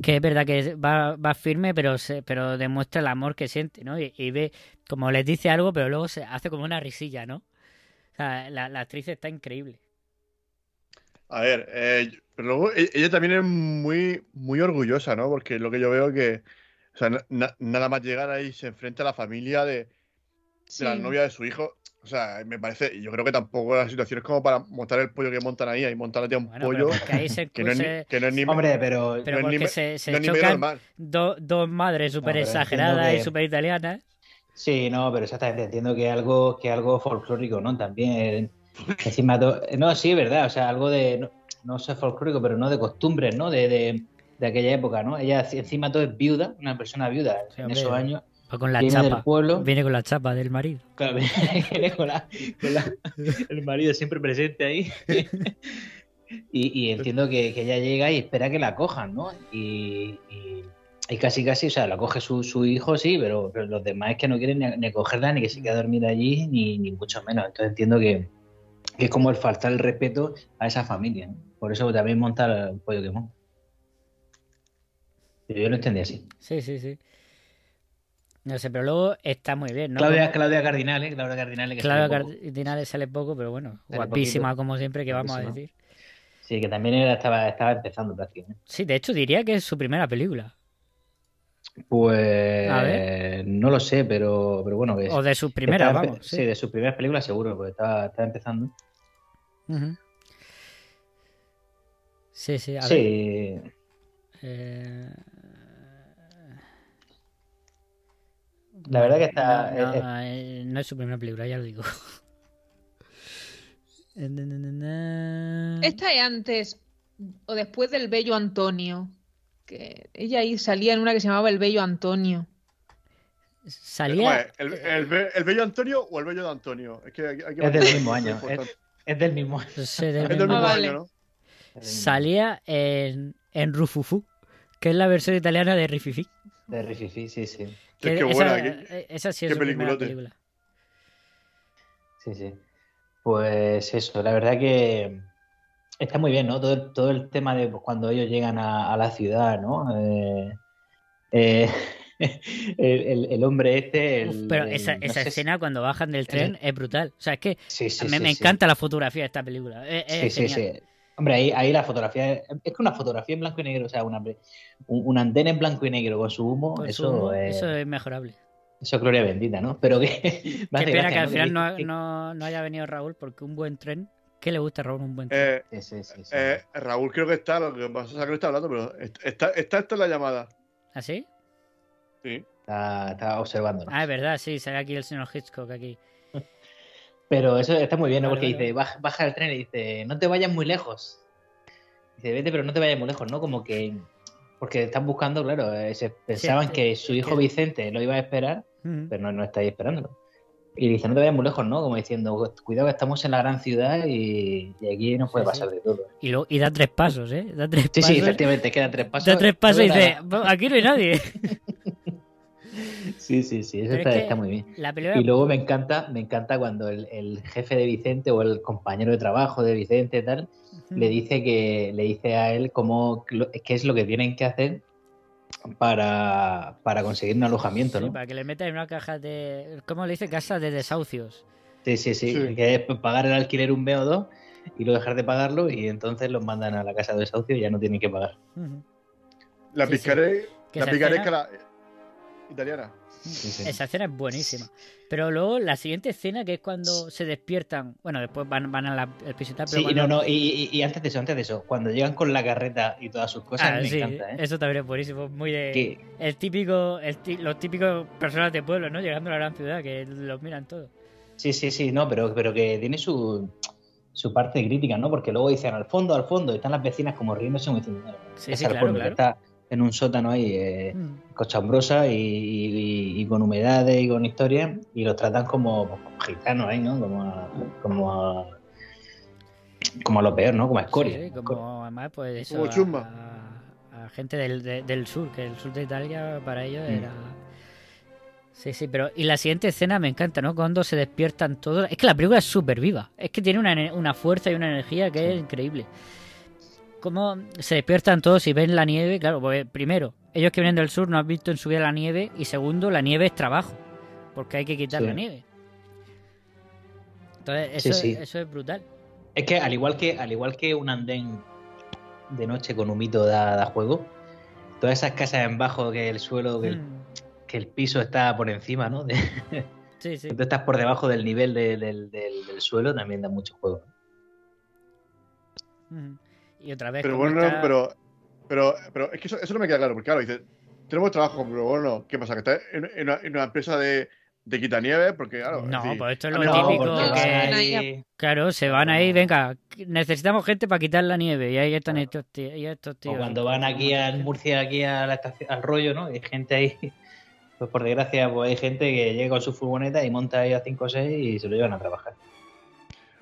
Speaker 1: que es verdad que va, va firme, pero se, pero demuestra el amor que siente, ¿no? Y, y ve, como les dice algo, pero luego se hace como una risilla, ¿no? O sea, la, la actriz está increíble.
Speaker 3: A ver, eh, pero luego e- ella también es muy, muy orgullosa, ¿no? Porque lo que yo veo que, o sea, na- na- nada más llegar ahí se enfrenta a la familia de, de la novia de su hijo. O sea, me parece, y yo creo que tampoco la situación es como para montar el pollo que montan ahí, ahí montan a un
Speaker 1: Bueno,
Speaker 3: pollo
Speaker 1: pero porque ahí se,
Speaker 3: que no es
Speaker 1: se-
Speaker 3: que no es ni, *laughs*
Speaker 4: Hombre, pero...
Speaker 1: pero
Speaker 3: no es ni
Speaker 1: se, se
Speaker 3: no es
Speaker 1: chocan
Speaker 3: normal.
Speaker 1: do- dos madres súper exageradas y
Speaker 4: que-
Speaker 1: súper italianas.
Speaker 4: Sí, no, pero exactamente, entiendo que algo, que algo folclórico, ¿no? También, encima, to- no, sí, verdad, o sea, algo de, no, no sé folclórico, pero no de costumbres, ¿no? De, de, de aquella época, ¿no? Ella encima todo es viuda, una persona viuda
Speaker 1: Sí,
Speaker 4: en
Speaker 1: hombre.
Speaker 4: esos años.
Speaker 1: Va con la
Speaker 4: viene del pueblo.
Speaker 1: Viene con la chapa del marido.
Speaker 4: Claro, *laughs* viene con, la- con la- el marido siempre presente ahí. *laughs* y, y entiendo que, que ella llega y espera que la cojan, ¿no? Y, y- y casi casi, o sea, la coge su, su hijo, sí, pero, pero los demás es que no quieren ni, ni cogerla, ni que se quede a dormir allí, ni, ni mucho menos. Entonces entiendo que, que es como el faltar el respeto a esa familia. ¿no? Por eso también monta el pollo que monta. Yo lo entendí así.
Speaker 1: Sí, sí, sí. No sé, pero luego está muy bien, ¿no?
Speaker 4: Claudia, Claudia Cardinale, Claudia Cardinale que
Speaker 1: Claudia
Speaker 4: sale poco.
Speaker 1: Cardinales sale poco, pero bueno,
Speaker 4: Sale
Speaker 1: guapísima
Speaker 4: poquito.
Speaker 1: como siempre, que vamos a decir.
Speaker 4: Sí, que también era- estaba, estaba empezando prácticamente.
Speaker 1: Sí, de hecho diría que es su primera película.
Speaker 4: Pues
Speaker 1: A ver.
Speaker 4: no lo sé, pero, pero bueno.
Speaker 1: O de sus primeras,
Speaker 4: estaba
Speaker 1: vamos,
Speaker 4: Sí.
Speaker 1: sí.
Speaker 4: de sus primeras películas seguro, porque estaba, estaba empezando.
Speaker 1: Sí, sí, a ver.
Speaker 4: Sí,
Speaker 1: Eh,
Speaker 4: la verdad que está...
Speaker 1: No,
Speaker 4: eh,
Speaker 1: no, eh, no es su primera película, ya lo digo. *laughs* Eh.
Speaker 2: Esta es antes o después del Bello Antonio. Que ella ahí salía en una que se llamaba El Bello Antonio.
Speaker 3: ¿Cómo
Speaker 1: Salía.
Speaker 3: ¿El, el, be- el bello Antonio o el bello de Antonio? Es que hay, hay que
Speaker 4: es del mismo año. Es, es del mismo año.
Speaker 1: del
Speaker 3: Es del
Speaker 1: mismo-
Speaker 2: Ah,
Speaker 3: año,
Speaker 1: Salía en, en Rufufu, que es la versión italiana de Rififi.
Speaker 4: De Rififi, sí, sí.
Speaker 3: Qué,
Speaker 1: Que
Speaker 3: qué
Speaker 1: esa,
Speaker 3: buena. qué-
Speaker 1: eh, esa sí
Speaker 3: qué
Speaker 1: es
Speaker 3: peliculote.
Speaker 1: película.
Speaker 4: Sí, sí. Pues eso, la verdad que está muy bien, ¿no? Todo el, todo el tema de pues, cuando ellos llegan a, a la ciudad, ¿no? Eh, eh, *laughs* el, el- el hombre este.
Speaker 1: Uf, pero
Speaker 4: el-
Speaker 1: esa,
Speaker 4: no
Speaker 1: esa
Speaker 4: si-
Speaker 1: escena cuando bajan del tren es brutal. O sea, es que
Speaker 4: Sí, sí,
Speaker 1: me,
Speaker 4: sí,
Speaker 1: me
Speaker 4: sí.
Speaker 1: encanta la fotografía de esta película. Es, es
Speaker 4: Sí, sí,
Speaker 1: genial.
Speaker 4: sí. Hombre, ahí, ahí la fotografía es, es que una fotografía en blanco y negro, o sea, una, un, andén en blanco y negro con su humo,
Speaker 1: Con su
Speaker 4: eso,
Speaker 1: humo,
Speaker 4: es,
Speaker 1: eso es mejorable.
Speaker 4: eso es gloria bendita, ¿no? Pero que.
Speaker 1: Qué *laughs* pena
Speaker 4: gracia,
Speaker 1: que al
Speaker 4: ¿no?
Speaker 1: final no,
Speaker 4: que-
Speaker 1: no, no haya venido Raúl porque un buen tren. ¿Qué le gusta a Raúl un buen tren?
Speaker 3: Eh,
Speaker 4: Sí, sí, sí, sí.
Speaker 3: eh, Raúl creo que está, lo que pasa es que no está hablando, pero está, está esta en la llamada.
Speaker 1: ¿Así?
Speaker 3: Sí.
Speaker 4: Está, está observando.
Speaker 1: Ah, es verdad, sí, sale aquí el señor Hitchcock aquí.
Speaker 4: Pero eso está muy bien, ¿no? Porque
Speaker 1: vale,
Speaker 4: dice, baja, baja el tren y dice, no te vayas muy lejos. Dice, vete, pero no te vayas muy lejos, ¿no? Como que. Porque están buscando, claro, eh, se pensaban
Speaker 1: eh,
Speaker 4: que su hijo
Speaker 1: que-
Speaker 4: Vicente lo iba a esperar,
Speaker 1: Ujú.
Speaker 4: pero no, no está ahí esperándolo. Y dice, no te vayas muy lejos, ¿no? Como diciendo, cuidado que estamos en la gran ciudad y, y aquí nos puede
Speaker 1: Sí,
Speaker 4: pasar
Speaker 1: sí.
Speaker 4: de todo.
Speaker 1: Y, luego, y da tres pasos, ¿eh? Da tres
Speaker 4: Sí,
Speaker 1: pasos.
Speaker 4: sí, efectivamente, quedan tres pasos.
Speaker 1: Da tres pasos y
Speaker 4: No
Speaker 1: dice,
Speaker 4: ve nada.
Speaker 1: "Va, aquí no hay nadie. *laughs*
Speaker 4: Sí, sí, sí, eso
Speaker 1: es
Speaker 4: está,
Speaker 1: que
Speaker 4: está muy bien.
Speaker 1: La película
Speaker 4: Y luego me encanta, me encanta cuando el, el jefe de Vicente o el compañero de trabajo de Vicente tal le dice que le dice a él cómo qué es lo que tienen que hacer para, para conseguir un alojamiento,
Speaker 1: Sí,
Speaker 4: ¿no?
Speaker 1: para que le metan en una caja de. ¿Cómo le dice? Casa de desahucios.
Speaker 4: Sí, sí, sí,
Speaker 3: Sí.
Speaker 4: que es pagar el alquiler un mes o dos y luego dejar de pagarlo y entonces los mandan a la casa de desahucio y ya no tienen que pagar.
Speaker 1: Ujú.
Speaker 3: La
Speaker 1: Sí, sí.
Speaker 3: picaré,
Speaker 1: Que
Speaker 3: la picaresca italiana.
Speaker 4: Sí, sí.
Speaker 1: Esa escena es buenísima. Pero luego la siguiente escena, que es cuando se despiertan. Bueno, después van, van al piso y tal, pero
Speaker 4: Sí, y
Speaker 1: cuando-
Speaker 4: no, no, y, y- y antes de eso, antes de eso, cuando llegan con la carreta y todas sus cosas,
Speaker 1: Ah,
Speaker 4: me
Speaker 1: sí,
Speaker 4: encanta, ¿eh?
Speaker 1: Eso también es buenísimo. Muy de. El típico. El ti- los típicos personas de pueblo, ¿no? Llegando a la gran ciudad, que los miran todos.
Speaker 4: Sí, sí, sí, no, pero, pero que tiene su, su parte crítica, ¿no? Porque luego dicen al fondo, al fondo, y están las vecinas como riéndose, como diciendo, "No,
Speaker 1: Sí, sí, claro,
Speaker 4: fondo, que
Speaker 1: claro.
Speaker 4: está en un sótano ahí, eh,
Speaker 1: Mm.
Speaker 4: cochambrosa y, y- y con humedades y con historias, y los tratan como, pues, como gitanos ahí, ¿no? Como a, como a, como a lo peor, ¿no? Como a escoria.
Speaker 1: Sí, como además, pues eso.
Speaker 3: Como
Speaker 1: a-
Speaker 3: chumba.
Speaker 1: A, a gente del, de- del sur, que el sur de Italia para ellos
Speaker 4: Mm.
Speaker 1: era. Sí, sí, pero. Y la siguiente escena me encanta, ¿no? Cuando se despiertan todos. Es que la película es súper viva. Es que tiene una, una fuerza y una energía que es increíble. Cómo se despiertan todos y ven la nieve. Claro, pues primero, ellos que vienen del sur no han visto en su vida la nieve. Y segundo, la nieve es trabajo. Porque hay que quitar
Speaker 4: Sí.
Speaker 1: la nieve. Entonces, eso,
Speaker 4: sí.
Speaker 1: eso es brutal.
Speaker 4: Es que al igual que, al igual que un andén de noche con humito da, da juego, todas esas casas en bajo que el suelo, que el,
Speaker 1: Mm,
Speaker 4: que el piso está por encima, ¿no? De-
Speaker 1: Sí, sí. *laughs*
Speaker 4: tú estás por debajo del nivel de- del, del- del suelo, también da mucho juego.
Speaker 1: Y otra vez.
Speaker 3: Pero bueno,
Speaker 1: está-
Speaker 3: pero, pero, pero es que eso, eso no me queda claro, porque claro, dice, tenemos trabajo, pero bueno, ¿qué pasa? ¿Que está en, en una, en una empresa de, de quitanieves? Porque claro,
Speaker 1: No,
Speaker 3: decir,
Speaker 1: pues esto es
Speaker 3: han
Speaker 1: lo típico que- Claro, se van ahí, venga, necesitamos gente para quitar la nieve. Y ahí están estos tíos. Y estos tíos.
Speaker 4: O cuando van aquí a Murcia, aquí a la estación, al rollo, ¿no? Hay gente ahí *laughs* Pues por desgracia, pues hay gente que llega con su furgoneta y monta ahí a 5 o 6 y se lo llevan a trabajar.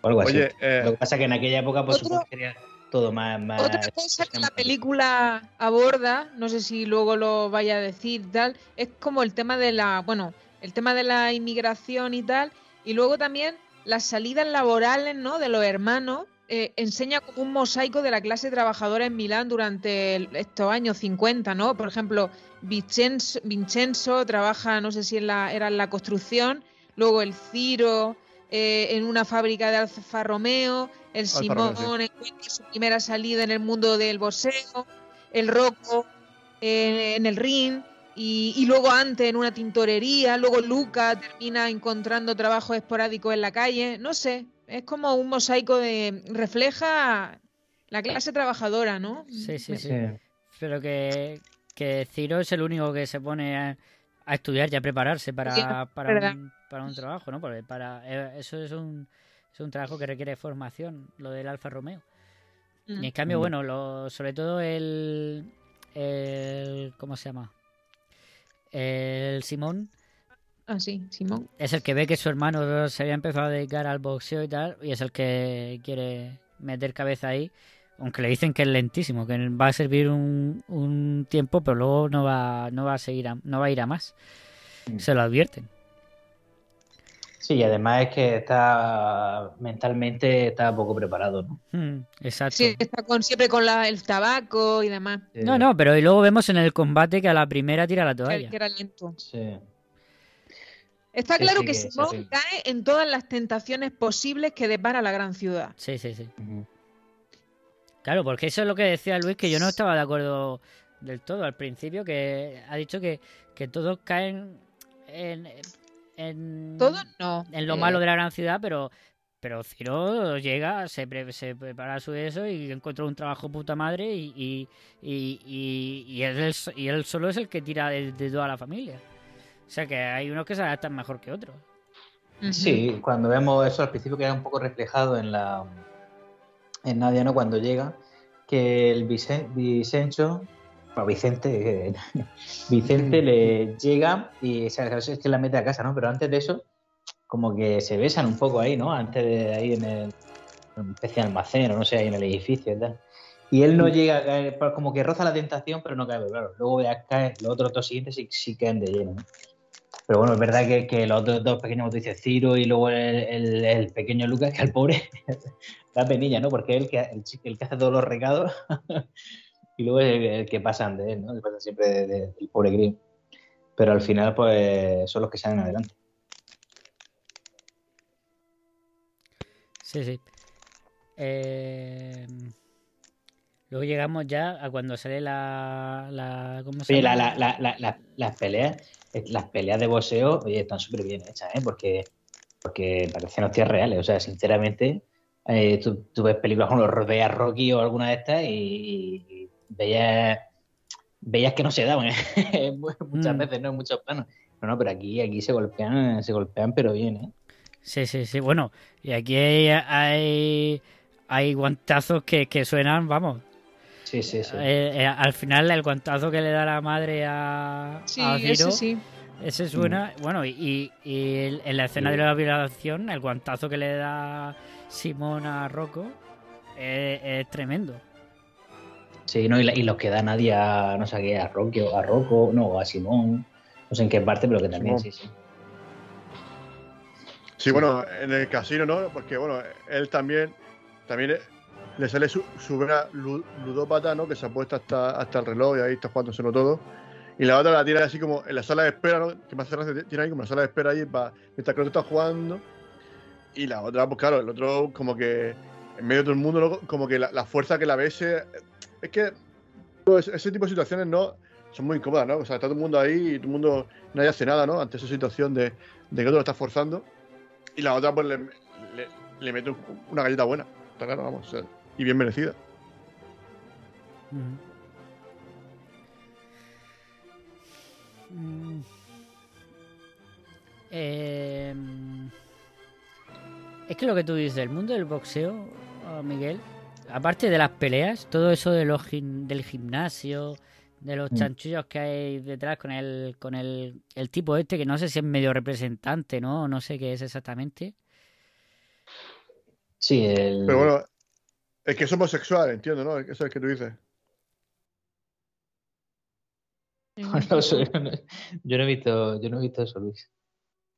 Speaker 4: O algo
Speaker 3: Oye,
Speaker 4: así.
Speaker 3: eh,
Speaker 4: Lo que pasa es que en aquella época, pues
Speaker 2: Otro-
Speaker 4: supongo que todo más. más
Speaker 2: Otra cosa que la película aborda, no sé si luego lo vaya a decir tal, es como el tema de la, bueno, el tema de la inmigración y tal, y luego también las salidas laborales, ¿no? De los hermanos, eh, enseña como un mosaico de la clase trabajadora en Milán durante el- estos años 50, ¿no? Por ejemplo, Vincenzo, Vincenzo trabaja, no sé si en la, era en la construcción, luego el Ciro eh, en una fábrica de Alfa Romeo, el
Speaker 3: Alfa
Speaker 2: Simón
Speaker 3: Romeo,
Speaker 2: encuentra su primera salida en el mundo del boxeo, el Rocco eh, en el ring, y, y luego antes en una tintorería, luego Luca termina encontrando trabajo esporádico en la calle, no sé, es como un mosaico de refleja la clase trabajadora, ¿no?
Speaker 1: Sí, sí, sí. Pero que, que Ciro es el único que se pone a, a estudiar y a prepararse para, para, un, para un trabajo, ¿no? Porque para, eh, eso es un, es un trabajo que requiere formación, lo del Alfa Romeo.
Speaker 2: Mm.
Speaker 1: Y en cambio,
Speaker 2: Mm.
Speaker 1: bueno, lo, sobre todo el, el. ¿Cómo se llama? El Simón
Speaker 2: Ah, sí, Simón.
Speaker 1: es el que ve que su hermano se había empezado a dedicar al boxeo y tal, y es el que quiere meter cabeza ahí, aunque le dicen que es lentísimo, que va a servir un, un tiempo, pero luego no va, no va a seguir, a- no va a ir a más. Se lo advierten.
Speaker 4: Sí, y además es que está mentalmente está poco preparado, ¿no?
Speaker 1: Mm, exacto.
Speaker 2: Sí, está con, siempre con la- el tabaco y demás.
Speaker 1: No, no, pero y luego vemos en el combate que a la primera tira la toalla.
Speaker 2: que era lento.
Speaker 4: Sí.
Speaker 2: Está
Speaker 4: Sí,
Speaker 2: claro
Speaker 4: sí,
Speaker 2: que Simón cae en todas las tentaciones posibles que depara la gran ciudad.
Speaker 1: Sí, sí, sí. Claro, porque eso es lo que decía Luis, que yo no estaba de acuerdo del todo al principio, que ha dicho que, que todos caen en, en,
Speaker 2: Todos no.
Speaker 1: en lo
Speaker 2: Eh,
Speaker 1: malo de la gran ciudad, pero pero Ciro llega, se, pre- se prepara su eso y encuentra un trabajo puta madre y, y, y, él, es- y él solo es el que tira de, de toda la familia. O sea que hay unos que se adaptan mejor que otros.
Speaker 4: Sí, cuando vemos eso al principio queda un poco reflejado en la en Nadia, ¿no? Cuando llega, que el Vicen- Vicencio, bueno, Vicente, eh, *laughs* Vicente le llega y o sea, es que la mete a casa, ¿no? Pero antes de eso, como que se besan un poco ahí, ¿no? Antes de ahí en el especie de almacén o no sé, ahí en el edificio y tal. Y él no llega a caer, pues, como que roza la tentación, pero no cae, claro. Luego veas caer, los otros dos siguientes sí, sí caen de lleno, ¿no? Pero bueno, es verdad que, que los otros dos pequeños, como tú dices, Ciro y luego el, el- el pequeño Lucas, que al pobre *laughs* da penilla, ¿no? Porque es el que, el, que hace todos los recados *laughs* y luego es el, que pasan de él, ¿no? Que pasan siempre de- de- del pobre Grimm. Pero al final, pues, son los que salen adelante.
Speaker 1: Sí, sí. Eh, Luego llegamos ya a cuando sale la. la ¿Cómo se llama?
Speaker 4: la- la- la- la- las peleas, las peleas de boxeo, oye, están súper bien hechas, ¿eh? Porque, porque parecen hostias reales. O sea, sinceramente, eh, tú, tú ves películas como los veías Rocky o alguna de estas y, y veías, veías que no se daban, *laughs* ¿eh? Muchas
Speaker 1: Mm.
Speaker 4: veces, ¿no? En muchos planos. No, no, pero aquí, aquí se golpean, se golpean, pero bien, ¿eh?
Speaker 1: Sí, sí, sí. Bueno, y aquí hay, hay, hay guantazos que, que suenan, vamos.
Speaker 4: Sí, sí, sí.
Speaker 1: Eh, eh, al final, el guantazo que le da la madre a,
Speaker 2: Sí,
Speaker 1: a
Speaker 2: ese sí.
Speaker 1: ese suena. Bueno, y, en la escena de la violación, el guantazo que le da Simón a Rocco es, es tremendo.
Speaker 4: Sí, ¿no? Y, la- y los que da nadie a, no sé qué, a Rocky o a Rocco, no, o a Simón, no sé en qué parte, pero que también,
Speaker 3: Simón.
Speaker 4: sí, sí.
Speaker 3: Sí, bueno, en el casino, ¿no? Porque, bueno, él también, también le sale su, su vera lu- ludópata, ¿no? Que se ha puesto hasta, hasta el reloj y ahí está jugándoselo todo. Y la otra la tiene así como en la sala de espera, ¿no? Que me hace gracia, tiene ahí como una sala de espera ahí para, mientras que otro está jugando. Y la otra, pues claro, el otro como que en medio de todo el mundo, ¿no? como que la, la fuerza que la ves es, es que pues, ese tipo de situaciones, ¿no? Son muy incómodas, ¿no? O sea, está todo el mundo ahí y todo el mundo, nadie hace nada, ¿no? Ante esa situación de, de que otro lo está forzando. Y la otra, pues le, le, le mete un- una galleta buena. Está claro, vamos. o sea, y bien merecida.
Speaker 1: Mm. Eh, es que lo que tú dices, el mundo del boxeo, oh, Miguel, aparte de las peleas, todo eso de los gim- del gimnasio, de los
Speaker 4: Mm.
Speaker 1: chanchullos que hay detrás con el con el, el tipo este que no sé si es medio representante, ¿no? No sé qué es exactamente.
Speaker 4: Sí, el...
Speaker 3: Pero bueno, es que es homosexual, entiendo, ¿no? Eso es el que tú dices. *laughs*
Speaker 4: No, yo no he visto, yo no he visto eso, Luis.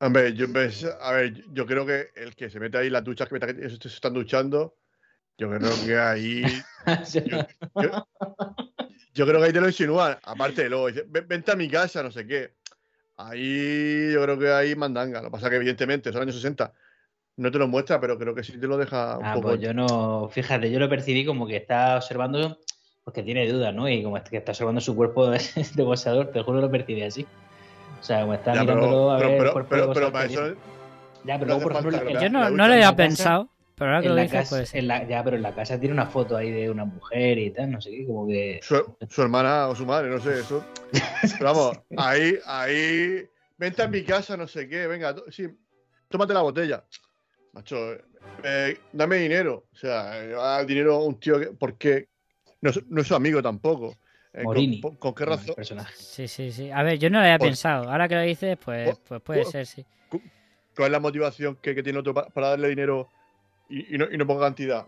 Speaker 3: Hombre, yo, ves, a ver, yo creo que el que se mete ahí en las duchas, que se están duchando, yo creo que ahí. *laughs* yo, yo- yo creo que ahí te lo insinúan. Aparte, de luego dice, "Ven- vente a mi casa, no sé qué. Ahí yo creo que ahí mandanga. Lo que pasa que, evidentemente, son años 60. No te lo muestra, pero creo que sí te lo deja un
Speaker 4: Ah,
Speaker 3: poco.
Speaker 4: pues yo no, fíjate, yo lo percibí como que está observando, porque tiene dudas, ¿no? Y como que está observando su cuerpo de, *laughs* de boxeador, te juro lo percibí así. O sea, como está
Speaker 3: Ya, pero-
Speaker 4: mirándolo a
Speaker 3: pero-
Speaker 4: ver
Speaker 3: pero-
Speaker 4: el cuerpo
Speaker 3: pero-
Speaker 4: de
Speaker 3: pero
Speaker 4: boxeador
Speaker 3: para
Speaker 4: que
Speaker 3: eso.
Speaker 4: Ya,
Speaker 3: no
Speaker 4: pero luego, por ejemplo,
Speaker 3: falta que
Speaker 4: la-
Speaker 1: Yo no,
Speaker 3: la
Speaker 1: no lo había pensado, pero ahora que
Speaker 4: en
Speaker 1: lo
Speaker 4: la
Speaker 1: dices
Speaker 4: casa-
Speaker 1: puede ser.
Speaker 4: en la- ya, pero en la casa tiene una foto ahí de una mujer y tal, no sé qué, como que...
Speaker 3: su, su hermana o su madre, no sé, eso. *laughs* Pero vamos, ahí, ahí, vente a mi casa, no sé qué, venga, sí, tómate la botella. Macho, eh, dame dinero. O sea, eh, da dinero a un tío que, porque no, es- no es su amigo tampoco. Eh, con-
Speaker 4: Morini.
Speaker 3: ¿con, con qué razón?
Speaker 1: Sí, sí, sí. A ver, yo no lo había
Speaker 3: Pues-
Speaker 1: pensado. Ahora que lo dices, pues,
Speaker 3: Pues-
Speaker 1: pues puede
Speaker 3: pues-
Speaker 1: ser, sí.
Speaker 3: ¿Cuál es la motivación que, que tiene otro pa- para darle dinero y, y no, y no ponga cantidad?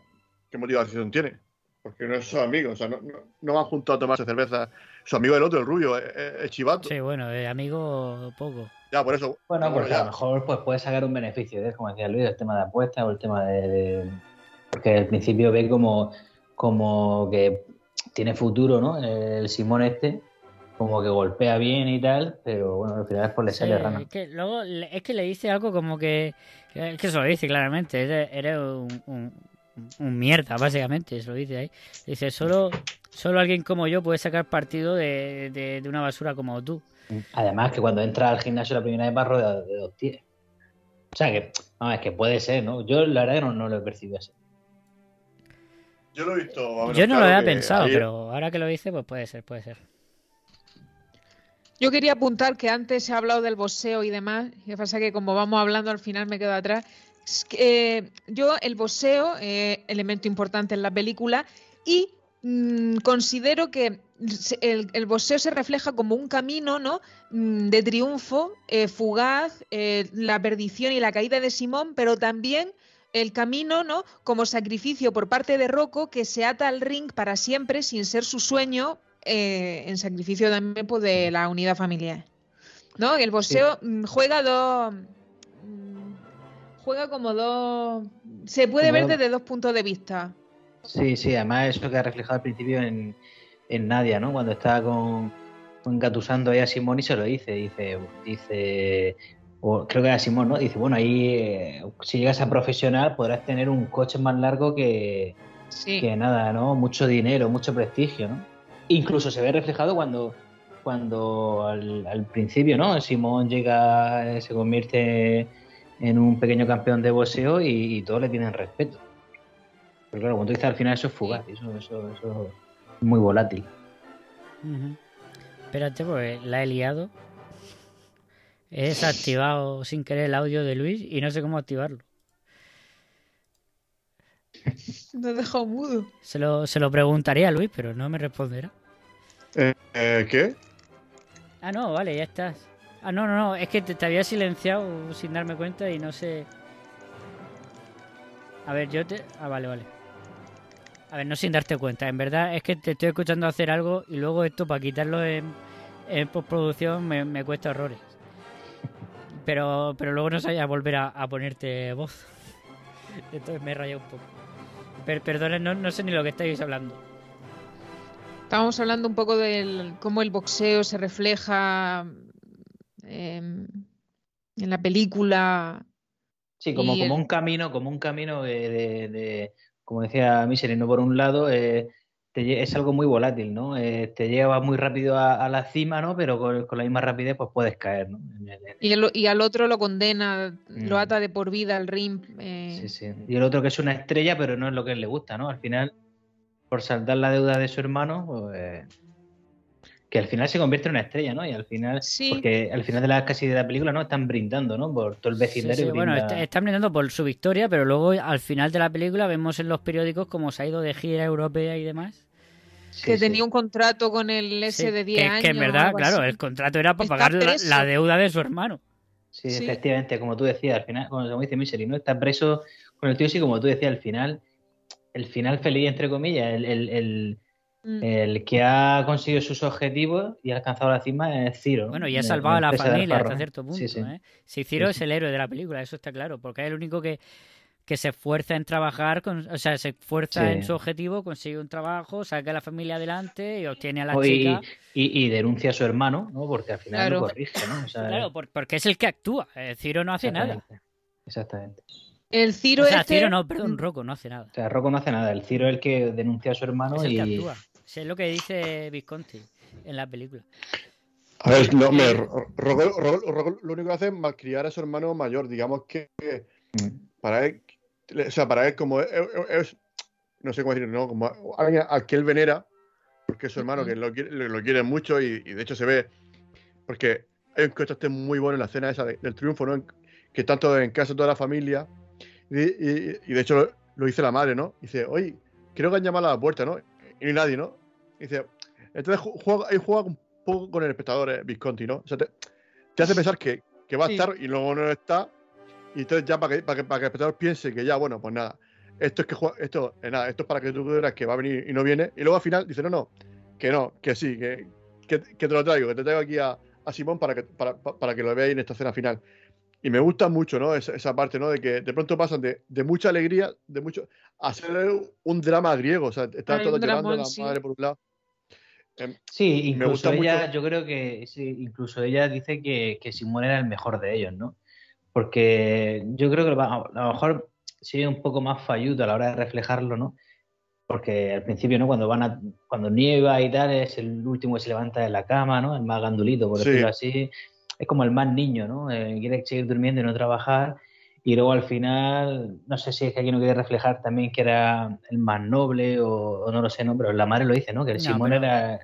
Speaker 3: ¿Qué motivación tiene? Porque no es su amigo, o sea, no, no, no van juntos a tomarse cerveza. Su amigo el otro, el rubio, es, es- es chivato.
Speaker 1: Sí, bueno, de amigo poco.
Speaker 3: Ya, por eso.
Speaker 4: Bueno,
Speaker 3: bueno,
Speaker 4: porque a lo mejor pues puede sacar un beneficio, ¿eh? como decía Luis, el tema de apuestas o el tema de, de- Porque al principio ve como, como que tiene futuro, ¿no? El Simón este, como que golpea bien y tal, pero bueno, al final después le
Speaker 1: Sí,
Speaker 4: sale rana.
Speaker 1: es que luego le- es que le dice algo como que. que- Es que se lo dice claramente. Eres, eres un, un, un mierda, básicamente. Se lo dice ahí. Dice: solo, solo alguien como yo puede sacar partido de, de, de una basura como tú.
Speaker 4: Además que cuando entra al gimnasio la primera vez va rodeado de dos tíos. O sea que, vamos, es que puede ser, ¿no? Yo la verdad que no, no lo he percibido así.
Speaker 3: Yo lo he visto.
Speaker 1: Yo no lo había pensado, pero ahora que lo dice, pues puede ser, puede ser.
Speaker 2: Yo quería apuntar que antes se ha hablado del boxeo y demás, y pasa que como vamos hablando al final me quedo atrás. Eh, yo el boxeo, eh, elemento importante en la película, y mm, considero que el, el boxeo se refleja como un camino ¿no? Mm, de triunfo eh, fugaz, la perdición y la caída de Simón, pero también el camino ¿no? como sacrificio por parte de Rocco que se ata al ring para siempre sin ser su sueño en sacrificio también pues, de la unidad familiar. ¿No? El boxeo mm, juega dos. Juega como dos. Se puede
Speaker 4: Como
Speaker 2: ver desde dos puntos de vista.
Speaker 4: Sí, sí, además eso que ha reflejado al principio en, en Nadia, ¿no? Cuando estaba con, con engatusando ahí a Simón y se lo dice, dice, dice, o creo que era Simón, ¿no? Dice, bueno, ahí eh, si llegas a profesional podrás tener un coche más largo que,
Speaker 2: Sí.
Speaker 4: que nada, ¿no? Mucho dinero, mucho prestigio, ¿no? Incluso se ve reflejado cuando, cuando al, al principio, ¿no? Simón llega, eh, se convierte en un pequeño campeón de boxeo y, y todos le tienen respeto. Pero claro, como tú dices, al final eso es fugaz, eso, eso, eso es muy volátil.
Speaker 1: Espérate, pues la he liado. He desactivado sin querer el audio de Luis y no sé cómo activarlo. *laughs*
Speaker 2: Me he dejado mudo.
Speaker 1: Se lo, se lo preguntaría a Luis, pero no me responderá.
Speaker 3: Eh, eh, ¿Qué?
Speaker 1: Ah, no, vale, ya estás. Ah, no, no, no, es que te, había silenciado sin darme cuenta y no sé. A ver, yo te. Ah, vale, vale. A ver, no sin darte cuenta. En verdad es que te estoy escuchando hacer algo y luego esto para quitarlo en, postproducción me, cuesta horrores. Pero, pero luego no sabía volver a, ponerte voz. *laughs* Entonces me he rayado un poco. Per, perdona, no, no sé ni lo que estáis hablando.
Speaker 2: Estábamos hablando un poco de cómo el boxeo se refleja em, en la película.
Speaker 4: Sí, como, como
Speaker 2: el-
Speaker 4: un camino, como un camino de, de- de- como decía Misery, no por un lado, eh, te es algo muy volátil, ¿no? Eh, te lleva muy rápido a, a la cima, ¿no? Pero con, con la misma rapidez, pues puedes caer, ¿no?
Speaker 2: Y, el- y al otro lo condena, lo
Speaker 4: Mm.
Speaker 2: ata de por vida al ring. eh,
Speaker 4: Sí, sí. Y el otro que es una estrella, pero no es lo que él le gusta, ¿no? Al final, por saltar la deuda de su hermano, pues, que al final se convierte en una estrella, ¿no? Y al final,
Speaker 2: Sí.
Speaker 4: porque al final de la casi de la película, ¿no? Están brindando, ¿no? Por todo el
Speaker 1: Sí,
Speaker 4: vecindario.
Speaker 1: sí, bueno,
Speaker 4: brinda-
Speaker 1: está- están brindando por su victoria, pero luego al final de la película vemos en los periódicos cómo se ha ido de gira europea y demás.
Speaker 2: que tenía un contrato con el S
Speaker 1: Sí,
Speaker 2: de 10
Speaker 1: que,
Speaker 2: años.
Speaker 1: que en verdad, claro,
Speaker 2: así.
Speaker 1: el contrato era para
Speaker 2: Está
Speaker 1: pagar la, deuda de su hermano.
Speaker 4: Sí,
Speaker 2: Sí.
Speaker 4: efectivamente, como tú decías, al final, como como dice Micheli, ¿no? Está preso con el tío, sí, como tú decías, al final, el final feliz, entre comillas, el, el, el,
Speaker 2: Mm.
Speaker 4: el que ha conseguido sus objetivos y ha alcanzado la cima es Ciro. ¿no?
Speaker 1: Bueno, y ha salvado a la familia hasta cierto punto.
Speaker 4: Sí, sí.
Speaker 1: ¿eh? Si Ciro
Speaker 4: Sí,
Speaker 1: es el héroe de la película, eso está claro, porque es el único que, que se esfuerza en trabajar, con, o sea, se esfuerza
Speaker 4: Sí.
Speaker 1: en su objetivo, consigue un trabajo, saca a la familia adelante y obtiene a la
Speaker 4: Oh, y,
Speaker 1: chica.
Speaker 4: y- y denuncia a su hermano, ¿no? Porque al final
Speaker 2: Claro.
Speaker 4: lo corrige, ¿no? O sea,
Speaker 1: Claro, por- porque es el que actúa. eh, Ciro no hace nada.
Speaker 4: exactamente.
Speaker 2: El Ciro
Speaker 1: O sea,
Speaker 2: este...
Speaker 1: Ciro no, perdón, Rocco no hace nada.
Speaker 4: O sea, Rocco no hace nada. El Ciro es el que denuncia a su hermano
Speaker 1: Es el que
Speaker 4: y.
Speaker 1: actúa. Es lo que dice Visconti en la película.
Speaker 3: A ver, no, me, Rocco lo único que hace es malcriar a su hermano mayor. Digamos que para él, o sea, para él como es, no sé cómo decirlo, ¿no? Como alguien al que él venera, porque es su hermano, que lo quiere, lo, lo quiere mucho y, y de hecho se ve, porque hay un contraste muy bueno en la escena esa de- del triunfo, ¿no? Que están todos en casa, toda la familia, y, y- y de hecho lo, lo dice la madre, ¿no? Dice, oye, creo que han llamado a la puerta, ¿no? Y no hay nadie, ¿no? Dice, entonces ju- juega, ahí juega un poco con el espectador, eh, Visconti, ¿no? O sea, te, te hace pensar que, que va a
Speaker 2: Sí.
Speaker 3: estar y luego no está, y entonces ya para que, para que, para que el espectador piense que ya, bueno, pues nada, esto es que juega, esto, eh, nada, esto es para que tú creas que va a venir y no viene, y luego al final dice, no, no, que no, que sí, que, que, que te lo traigo, que te traigo aquí a, a Simón para que, para, pa- para que lo veáis en esta escena final. Y me gusta mucho, ¿no? Esa, esa parte, ¿no? De que de pronto pasan de, de mucha alegría, de mucho, a ser un drama griego. O sea, están todos llorando,
Speaker 2: dramón,
Speaker 3: la
Speaker 2: sí.
Speaker 3: madre por un lado. Em,
Speaker 4: Sí, incluso ella,
Speaker 3: mucho-
Speaker 4: yo creo que sí, incluso ella dice que, que Simón era el mejor de ellos, ¿no? Porque yo creo que a lo mejor sí un poco más falluto a la hora de reflejarlo, ¿no? Porque al principio, ¿no? Cuando van a, cuando nieva y tal, es el último que se levanta de la cama, ¿no? El más gandulito, por
Speaker 3: Sí.
Speaker 4: decirlo así. Es como el más niño, ¿no? Eh, quiere seguir durmiendo y no trabajar. Y luego al final, no sé si es que aquí no quiere reflejar también que era el más noble o, o no lo sé, ¿no? Pero la madre lo dice, ¿no? Que el
Speaker 1: No,
Speaker 4: Simón era,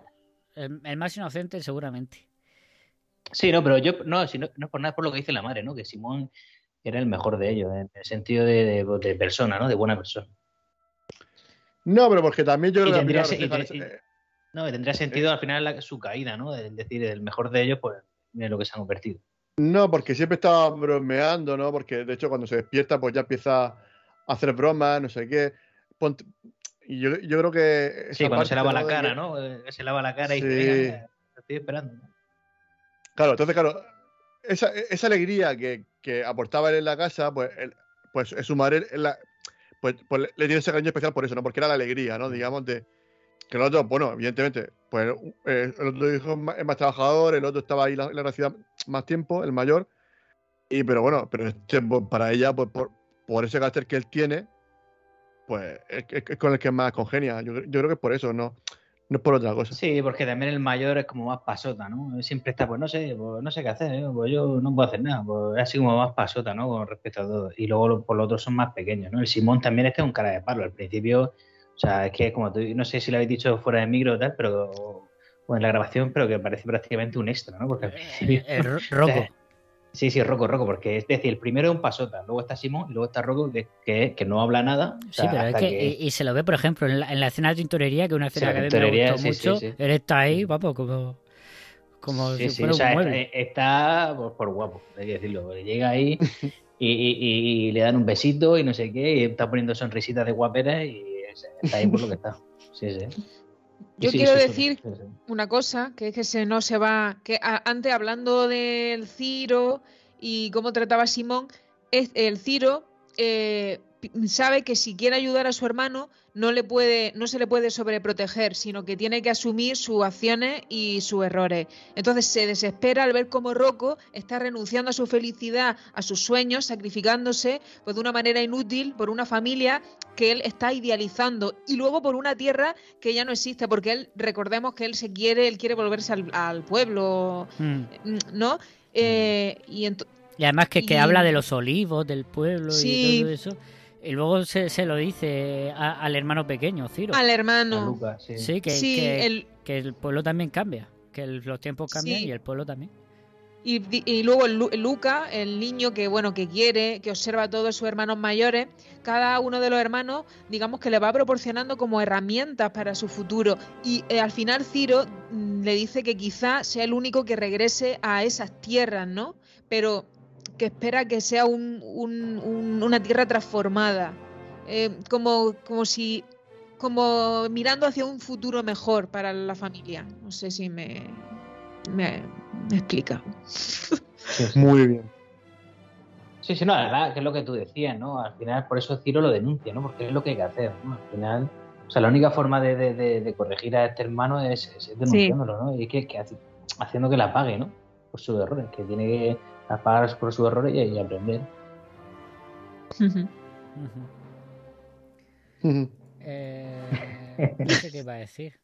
Speaker 1: El, el más inocente, seguramente.
Speaker 4: Sí, no, pero yo no, si no, no es por nada, es por lo que dice la madre, ¿no? Que Simón era el mejor de ellos, en el sentido de, de- de persona, ¿no? De buena persona.
Speaker 3: No, pero porque también yo
Speaker 4: Y
Speaker 3: creo que al
Speaker 4: tendría,
Speaker 3: final
Speaker 4: y y-
Speaker 3: eh,
Speaker 4: no, tendría sentido al final la- su caída, ¿no? Es decir, el mejor de ellos, pues, mira lo que se han convertido.
Speaker 3: No, porque siempre estaba bromeando, ¿no? Porque de hecho cuando se despierta, pues ya empieza a hacer bromas, no sé qué. Ponte- Y yo, yo creo que.
Speaker 4: Sí, cuando
Speaker 3: parte,
Speaker 4: se lava la cara,
Speaker 3: que-
Speaker 4: ¿no? Eh, Se lava la cara y
Speaker 3: Sí.
Speaker 4: dice, venga, lo estoy esperando.
Speaker 3: Claro, entonces, claro, esa, esa alegría que, que aportaba él en la casa, pues, él- pues es su madre, él la- pues, pues le- le tiene ese cariño especial por eso, ¿no? Porque era la alegría, ¿no? Digamos, de que el otro, bueno, evidentemente, pues eh, el otro hijo es más, trabajador, el otro estaba ahí la, en la ciudad más tiempo, el mayor, y pero bueno, pero este, pues, para ella, pues por, por ese carácter que él tiene, pues es, es- con el que más congenia. Yo, yo creo que es por eso, no, no es por otra cosa.
Speaker 4: Sí, porque también el mayor es como más pasota, ¿no? Siempre está, pues no sé, pues no sé qué hacer, ¿eh? pues yo no puedo hacer nada, pues es así como más pasota, ¿no? Con respecto a todo. Y luego por los otros son más pequeños, ¿no? El Simón también es que es un cara de palo. Al principio, o sea, es que como tú, no sé si lo habéis dicho fuera de micro o tal, pero o en la grabación, pero que parece prácticamente un extra, ¿no? Porque al principio.
Speaker 1: Ro- *laughs* Rocco.
Speaker 4: Sí, sí, Rocco, Rocco, porque es decir, el primero es un pasota, luego está Simón y luego está Rocco que, que, que no habla nada. o
Speaker 1: Sí, pero es que, Y, y se lo ve, por ejemplo, en la, en la escena de tintorería, que es una
Speaker 4: Sí,
Speaker 1: escena que a mí me gustó
Speaker 4: sí, sí,
Speaker 1: mucho.
Speaker 4: sí.
Speaker 1: Él está ahí, vamos, como, como
Speaker 4: Sí,
Speaker 1: si
Speaker 4: sí,
Speaker 1: fuera
Speaker 4: o sea,
Speaker 1: un
Speaker 4: está,
Speaker 1: mueble.
Speaker 4: está por, por guapo, hay que decirlo. Llega ahí *laughs* y, y- y le dan un besito y no sé qué, y está poniendo sonrisitas de guapera y está ahí por lo que está. Sí, sí. *laughs*
Speaker 2: Yo
Speaker 4: sí,
Speaker 2: quiero decir
Speaker 4: sí,
Speaker 2: una cosa, que es que se no se va, que a- antes hablando del Ciro y cómo trataba a Simón, es, el Ciro eh, sabe que si quiere ayudar a su hermano no le puede, no se le puede sobreproteger, sino que tiene que asumir sus acciones y sus errores. Entonces se desespera al ver cómo Rocco está renunciando a su felicidad, a sus sueños, sacrificándose pues, de una manera inútil por una familia que él está idealizando y luego por una tierra que ya no existe, porque él, recordemos que él se quiere, él quiere volverse al, al pueblo,
Speaker 1: Mm.
Speaker 2: mm, ¿no? Eh, y ento-
Speaker 1: Y además que, que
Speaker 2: y-
Speaker 1: habla de los olivos del pueblo
Speaker 2: Sí.
Speaker 1: y todo eso. Y luego se, se lo dice a- al hermano pequeño, Ciro.
Speaker 2: al hermano.
Speaker 1: Sí, que,
Speaker 2: Sí,
Speaker 1: que,
Speaker 2: el-
Speaker 1: que el pueblo también cambia. Que el- los tiempos cambian
Speaker 2: Sí.
Speaker 1: y el pueblo también.
Speaker 2: Y, y luego Lu- Luca, el niño que bueno que quiere, que observa a todos sus hermanos mayores, cada uno de los hermanos, digamos que le va proporcionando como herramientas para su futuro. Y eh, al final Ciro mm, le dice que quizá sea el único que regrese a esas tierras, ¿no? Pero que espera que sea un- un- un- una tierra transformada. Eh, como, como si. como mirando hacia un futuro mejor para la familia. No sé si me. me, me explica.
Speaker 3: Muy bien.
Speaker 4: Sí, sí, no, la verdad, que es lo que tú decías, ¿no? Al final, por eso Ciro lo denuncia, ¿no? Porque es lo que hay que hacer, ¿no? Al final, o sea, la única forma de, de- de- de corregir a este hermano es, es denunciándolo, ¿no? Y que, que hace- haciendo que la pague, ¿no? Por sus errores, que tiene que pagar por sus errores y, y aprender.
Speaker 1: Eh, no sé qué iba a decir.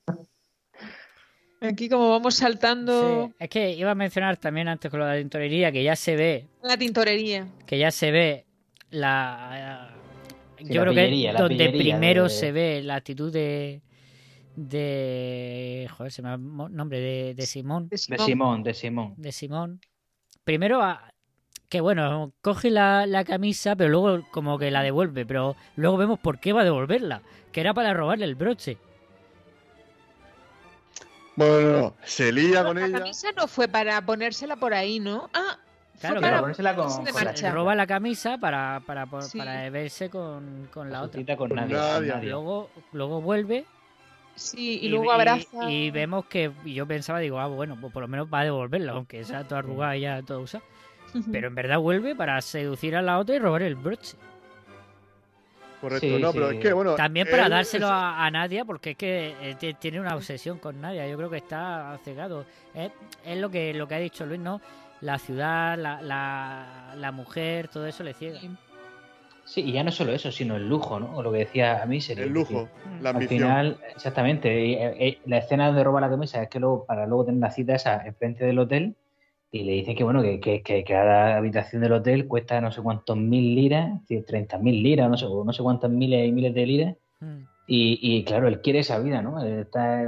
Speaker 2: Aquí como vamos saltando
Speaker 1: Sí, es que iba a mencionar también antes con lo de la tintorería que ya se ve,
Speaker 2: la tintorería.
Speaker 1: que ya se ve la...
Speaker 4: Sí,
Speaker 1: yo
Speaker 4: la
Speaker 1: creo que es donde primero
Speaker 4: de-
Speaker 1: se ve la actitud de... de joder, se me nombre de, de Simón.
Speaker 4: De Simón, de Simón.
Speaker 1: de Simón. Primero, a- que bueno, coge la, la camisa, pero luego como que la devuelve, pero luego vemos por qué va a devolverla, que era para robarle el broche.
Speaker 3: Bueno, se lía con
Speaker 2: La
Speaker 3: ella.
Speaker 2: camisa no fue para ponérsela por ahí, ¿no? Ah,
Speaker 1: Claro,
Speaker 2: fue
Speaker 1: que
Speaker 2: para
Speaker 4: ponérsela con- con la
Speaker 1: roba la camisa para, para, por-
Speaker 2: Sí.
Speaker 1: para verse con, con la otra.
Speaker 4: Con nadie, con nadie.
Speaker 1: Luego, luego vuelve
Speaker 2: Sí, y, luego abraza.
Speaker 1: y vemos que yo pensaba, digo, ah, bueno, pues por lo menos va a devolverla, aunque sea toda arrugada y ya todo usada. *laughs* Pero en verdad vuelve para seducir a la otra y robar el broche.
Speaker 3: Correcto,
Speaker 4: Sí,
Speaker 3: no, pero es que bueno.
Speaker 1: También para
Speaker 3: él
Speaker 1: dárselo
Speaker 3: es-
Speaker 1: a, a Nadia, porque es que eh, ti- tiene una obsesión con Nadia. Yo creo que está cegado. Es, es lo que lo que ha dicho Luis, ¿no? La ciudad, la, la, la mujer, todo eso le ciega.
Speaker 4: Sí, y ya no solo eso, sino el lujo, ¿no? O lo que decía a mí sería.
Speaker 3: El lujo, la
Speaker 4: Al
Speaker 3: ambición.
Speaker 4: final, exactamente, y, eh, eh, la escena donde roba la camisa es que luego, para luego tener la cita esa enfrente del hotel, y le dicen que bueno, que, que, que cada habitación del hotel cuesta no sé cuántos mil liras, es decir, 30 mil liras, no sé, o no sé cuántas miles y miles de liras.
Speaker 1: Mm.
Speaker 4: Y, y claro, él quiere esa vida, ¿no? Está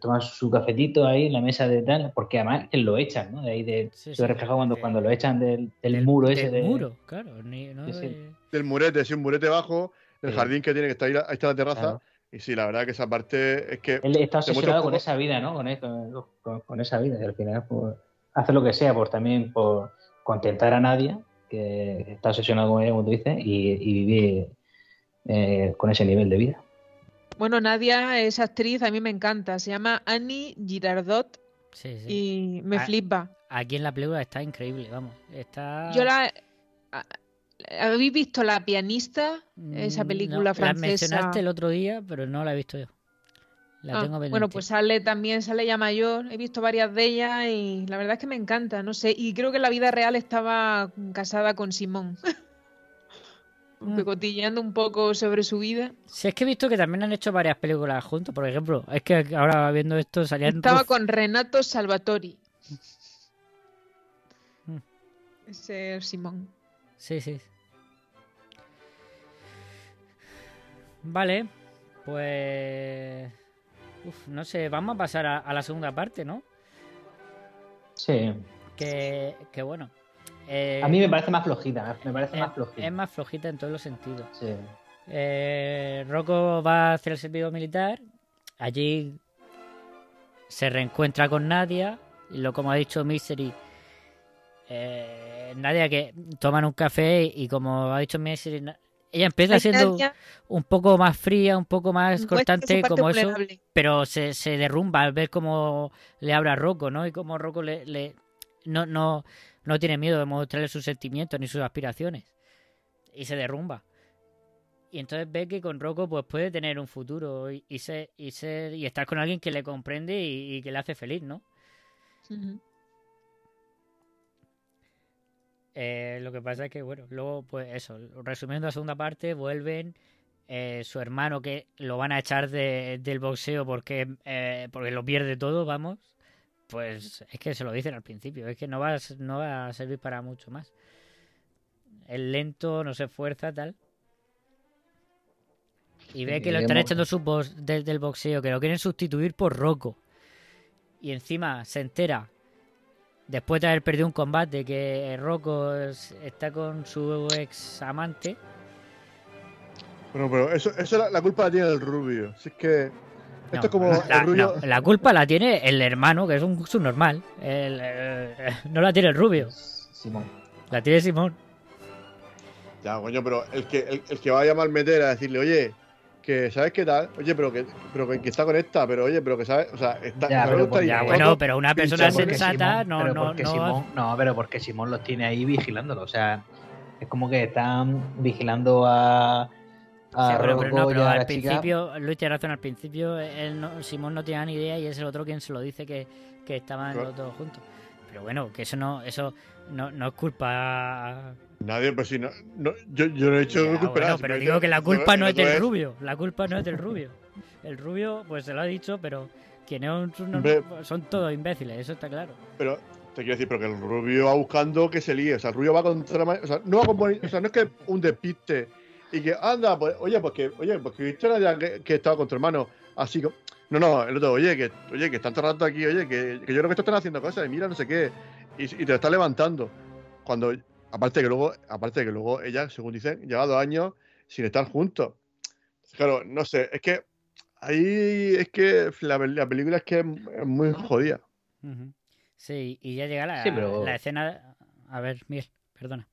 Speaker 4: tomar su cafetito ahí en la mesa de tal, porque además que lo echan, ¿no? De ahí de,
Speaker 1: Sí, sí,
Speaker 4: reflejado cuando,
Speaker 1: de-
Speaker 4: cuando lo echan del, del muro ese
Speaker 1: Del
Speaker 4: de
Speaker 1: muro, claro. ni- no
Speaker 4: Sí, sí.
Speaker 1: de-
Speaker 3: Del murete, sí, un murete bajo, el
Speaker 4: Sí.
Speaker 3: jardín que tiene que estar ahí, ahí está la terraza.
Speaker 4: Claro.
Speaker 3: Y sí, la verdad que esa parte es que.
Speaker 4: Él está obsesionado con esa vida, ¿no? Con, e- con- esa vida. Y al final, pues, hace lo que sea por también por contentar a nadie, que está obsesionado con ella, como tú dices, y, y vivir eh, con ese nivel de vida.
Speaker 2: Bueno, Nadia es actriz, a mí me encanta. Se llama Annie Girardot
Speaker 1: Sí, sí.
Speaker 2: y me
Speaker 1: Ah,
Speaker 2: flipa.
Speaker 1: Aquí en la película está increíble, vamos. Está.
Speaker 2: Yo la. ¿Habéis visto La pianista? Esa
Speaker 1: Mm,
Speaker 2: película
Speaker 1: no, La
Speaker 2: francesa.
Speaker 1: mencionaste el otro día, pero no la he visto yo. La
Speaker 2: Ah,
Speaker 1: tengo pendiente.
Speaker 2: bueno, pues sale también, sale ya mayor. He visto varias de ellas y la verdad es que me encanta, no sé. Y creo que en la vida real estaba casada con Simón. *laughs*
Speaker 1: Mm.
Speaker 2: Cotilleando un poco sobre su vida.
Speaker 1: Si es que he visto que también han hecho varias películas juntos, por ejemplo. Es que ahora viendo esto salían.
Speaker 2: Estaba
Speaker 1: Ruf-
Speaker 2: con Renato Salvatori.
Speaker 1: Mm.
Speaker 2: Ese es Simón.
Speaker 1: Sí, sí. Vale, pues. Uf, no sé, vamos a pasar a, a la segunda parte, ¿no?
Speaker 4: Sí.
Speaker 1: Que, que bueno. eh,
Speaker 4: A mí me parece más flojita, me parece
Speaker 1: es,
Speaker 4: más flojita.
Speaker 1: es más flojita en todos los sentidos.
Speaker 4: Sí.
Speaker 1: Eh, Rocco va a hacer el servicio militar. Allí se reencuentra con Nadia. Y lo como ha dicho Misery. eh, Nadia que toman un café y como ha dicho na- ella empieza siendo un poco más fría, un poco más
Speaker 2: Muestra
Speaker 1: cortante, como eso, pero se, se derrumba al ver cómo le habla a Rocco, ¿no? Y cómo Rocco le, le- no, no, no tiene miedo de mostrarle sus sentimientos ni sus aspiraciones. Y se derrumba. Y entonces ve que con Rocco pues puede tener un futuro y, y ser, y ser y estar con alguien que le comprende y, y que le hace feliz, ¿no? Eh, lo que pasa es que, bueno, luego, pues eso, resumiendo la segunda parte, vuelven eh, su hermano que lo van a echar de- del boxeo porque, eh, porque lo pierde todo, vamos. Pues es que se lo dicen al principio, es que no va, a, no va a servir para mucho más. Es lento, no se esfuerza, tal. Y ve que lo están echando sus boxeo, que lo quieren sustituir por Rocco. Y encima se entera después de haber perdido un combate que Rocco es- está con su ex amante.
Speaker 3: Bueno, pero eso, eso la, la culpa la tiene el rubio. Si es que. Esto
Speaker 1: No,
Speaker 3: es como
Speaker 1: la,
Speaker 3: el rubio.
Speaker 1: no, la culpa la tiene el hermano, que es un subnormal. El, eh, no la tiene el rubio.
Speaker 4: Simón.
Speaker 1: La tiene Simón.
Speaker 3: Ya, coño, pero el que, el, el que va a llamar meter a decirle, oye, que sabes qué tal, oye, pero que, pero que, que está con esta, pero oye, pero que sabes, o sea, está,
Speaker 4: Ya, pero
Speaker 1: bueno, pero una persona sensata
Speaker 4: Simón-
Speaker 1: no,
Speaker 4: pero
Speaker 1: no, no.
Speaker 4: Simón, no, pero porque Simón los tiene ahí vigilándolo. O sea, es como que están vigilando a. a
Speaker 1: Sí, pero, pero no, pero
Speaker 4: a
Speaker 1: al
Speaker 4: la chica.
Speaker 1: principio, Luis tiene razón, al principio él no- Simón no tenía ni idea y es el otro quien se lo dice que, que estaban
Speaker 3: Claro.
Speaker 1: los dos juntos. Pero bueno, que eso no, eso no, no es culpa.
Speaker 3: Nadie, pues si no, no yo, yo no he hecho
Speaker 1: Ya,
Speaker 3: culpa
Speaker 1: bueno, pero digo que la culpa no es
Speaker 3: el
Speaker 1: del rubio, la culpa no es del rubio. El rubio, pues se lo ha dicho, pero quien es un subnormal-
Speaker 3: Hombre.
Speaker 1: son todos imbéciles, eso está claro.
Speaker 3: Pero te quiero decir, pero que el rubio va buscando que se líe. O sea, el rubio va contra. O sea, no va con O sea, no es que un despiste y que anda, pues, oye, pues que, oye, pues que viste que, que estaba con tu hermano. Así que. No, no, el otro, oye, que, oye, que están todo el rato aquí, oye, que, que yo creo que estos están haciendo cosas y mira, no sé qué. Y, y te está levantando. Cuando. Aparte que luego, aparte de que luego ella, según dicen, lleva dos años sin estar juntos. Claro, no sé, es que ahí es que la, la película es que es muy jodida.
Speaker 1: Sí, y ya llega la,
Speaker 4: Sí, pero-
Speaker 1: la escena. A ver, Miguel, perdona.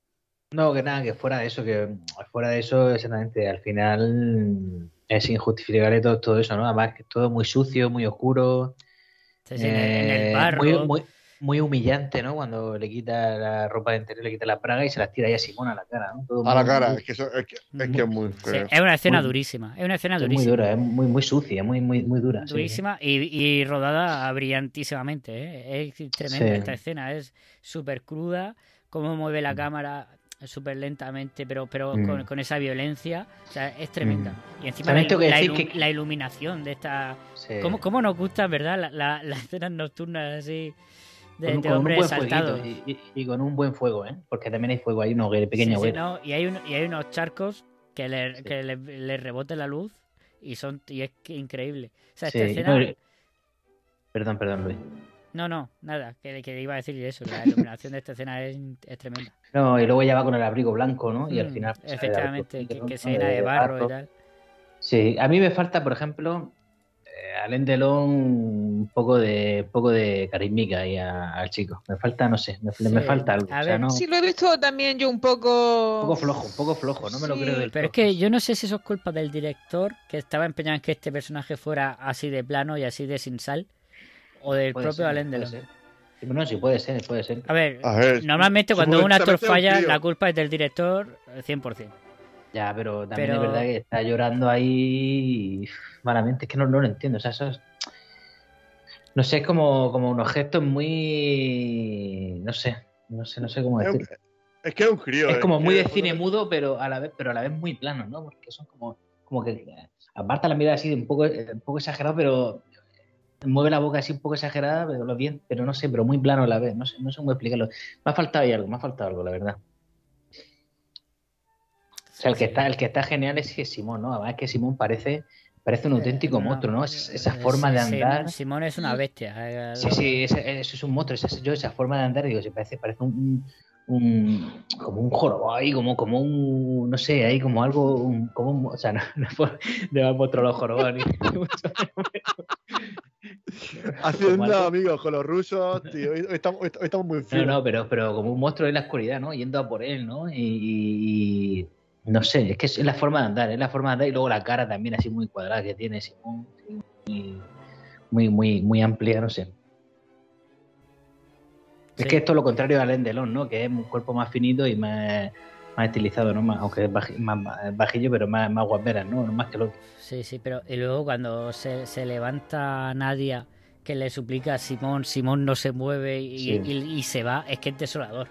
Speaker 4: No, que nada, que fuera de eso, que fuera de eso, exactamente, al final es injustificable todo, todo eso, ¿no? Además que es todo muy sucio, muy oscuro,
Speaker 1: Sí, sí, en, el, en el
Speaker 4: eh,
Speaker 1: barro.
Speaker 4: muy, muy, muy humillante, ¿no? Cuando le quita la ropa de interior, le quita la praga y se las tira ahí a Simón a la cara, ¿no? Todo
Speaker 3: A la
Speaker 4: muy-
Speaker 3: cara,
Speaker 4: muy-
Speaker 3: es que, eso, es, que, es que es muy
Speaker 1: Sí, es una escena
Speaker 4: Muy-
Speaker 1: durísima. Es una escena
Speaker 4: es muy
Speaker 1: durísima.
Speaker 4: dura, es muy, muy sucia, muy, muy, muy dura. sí.
Speaker 1: durísima y, y rodada brillantísimamente. ¿eh? Es tremenda
Speaker 4: Sí.
Speaker 1: esta escena, es súper cruda, cómo mueve la cámara súper lentamente, pero, pero
Speaker 4: Mm.
Speaker 1: con, con esa violencia, o sea, es tremenda. Y encima la, la ilu-
Speaker 4: que-
Speaker 1: la iluminación de esta...
Speaker 4: Sí.
Speaker 1: ¿Cómo, cómo nos gusta, verdad? La- la- Las escenas nocturnas así de,
Speaker 4: Con, un-
Speaker 1: de
Speaker 4: con un
Speaker 1: hombres
Speaker 4: buen fueguito y, y- y con un buen fuego, ¿eh? Porque también hay fuego ahí, unos pequeños
Speaker 1: Sí, sí,
Speaker 4: hogueras.
Speaker 1: no, y, hay un- y hay unos charcos que le, que le, le rebote la luz y son y es que increíble. O sea, esta
Speaker 4: Sí,
Speaker 1: escena...
Speaker 4: no, Perdón, perdón, Luis.
Speaker 1: No, no, nada, que, que iba a decir eso, la iluminación de esta escena es, es tremenda.
Speaker 4: No, y luego ya va con el abrigo blanco, ¿no? Y al
Speaker 1: Mm,
Speaker 4: final. pues,
Speaker 1: Efectivamente, que, que se llena de barro y tal.
Speaker 4: Sí, a mí me falta, por ejemplo, a Alain Delon un poco de poco de carismica ahí a- al chico. Me falta, no sé, me, me
Speaker 1: Sí,
Speaker 4: falta algo.
Speaker 1: a
Speaker 4: o sea,
Speaker 1: ver.
Speaker 4: no,
Speaker 2: Sí, lo he visto también yo un poco.
Speaker 4: un poco flojo, un poco flojo, no me lo creo del
Speaker 1: Pero es que yo no sé si eso es culpa del director, que estaba empeñado en que este personaje fuera así de plano y así de sin sal, o del
Speaker 4: Puede
Speaker 1: propio
Speaker 4: ser,
Speaker 1: Alain Delon.
Speaker 4: No, sí, puede ser, puede ser.
Speaker 1: A ver,
Speaker 3: A ver,
Speaker 1: normalmente cuando un actor
Speaker 3: un
Speaker 1: falla, la culpa es del director eh, 100%.
Speaker 4: Ya, pero también
Speaker 1: Pero-
Speaker 4: es verdad que está llorando ahí malamente. Es que no, no lo entiendo. O sea, eso es- No sé, es como, como unos gestos muy. No sé, no sé, no sé cómo
Speaker 3: Es, un-
Speaker 4: decir.
Speaker 3: es que es un crío.
Speaker 4: Es como muy de cine mudo, pero a la vez, pero a la vez muy plano, ¿no? Porque son como, como que aparta la mirada así un poco, eh, un poco exagerado, pero mueve la boca así un poco exagerada, pero lo bien, pero no sé, pero muy plano a la vez. No sé, no sé cómo explicarlo. Me ha faltado ahí algo, me ha faltado algo, la verdad. O sea, el que está, el que está genial es que Simón, ¿no? Además es que Simón parece, parece un auténtico
Speaker 1: Eh, no,
Speaker 4: monstruo, ¿no? Es- esa
Speaker 1: eh,
Speaker 4: forma de
Speaker 1: sí,
Speaker 4: andar.
Speaker 1: Simón es una bestia. eh,
Speaker 4: Sí, sí, eso es un monstruo. esa- yo esa forma de andar, digo, se parece, parece un, un- como un jorobo ahí, como, como un, no sé, ahí como algo, un- como un, o sea, no, no, no *laughs* me mostrado los jorobos *laughs*
Speaker 3: Haciendo
Speaker 4: algo-
Speaker 3: amigos con los rusos, tío. Hoy, estamos, hoy estamos muy
Speaker 4: No,
Speaker 3: finos.
Speaker 4: no, pero, pero como un monstruo en la oscuridad, ¿no? Yendo a por él, ¿no? Y no sé, es que es la forma de andar, es la forma de andar y luego la cara también así muy cuadrada que tiene Simón, sí, muy, muy, muy, muy amplia, no sé. Es que esto es lo contrario de Alain Delon, ¿no? Que es un cuerpo más finito y más, más estilizado, ¿no? Más, aunque es baji- más, más bajillo, pero más, más guaperas, ¿no? Más que lo
Speaker 1: Sí, sí, pero y luego cuando se, se levanta Nadia que le suplica a Simón, Simón no se mueve y,
Speaker 4: Sí.
Speaker 1: y- y se va, es que es desolador.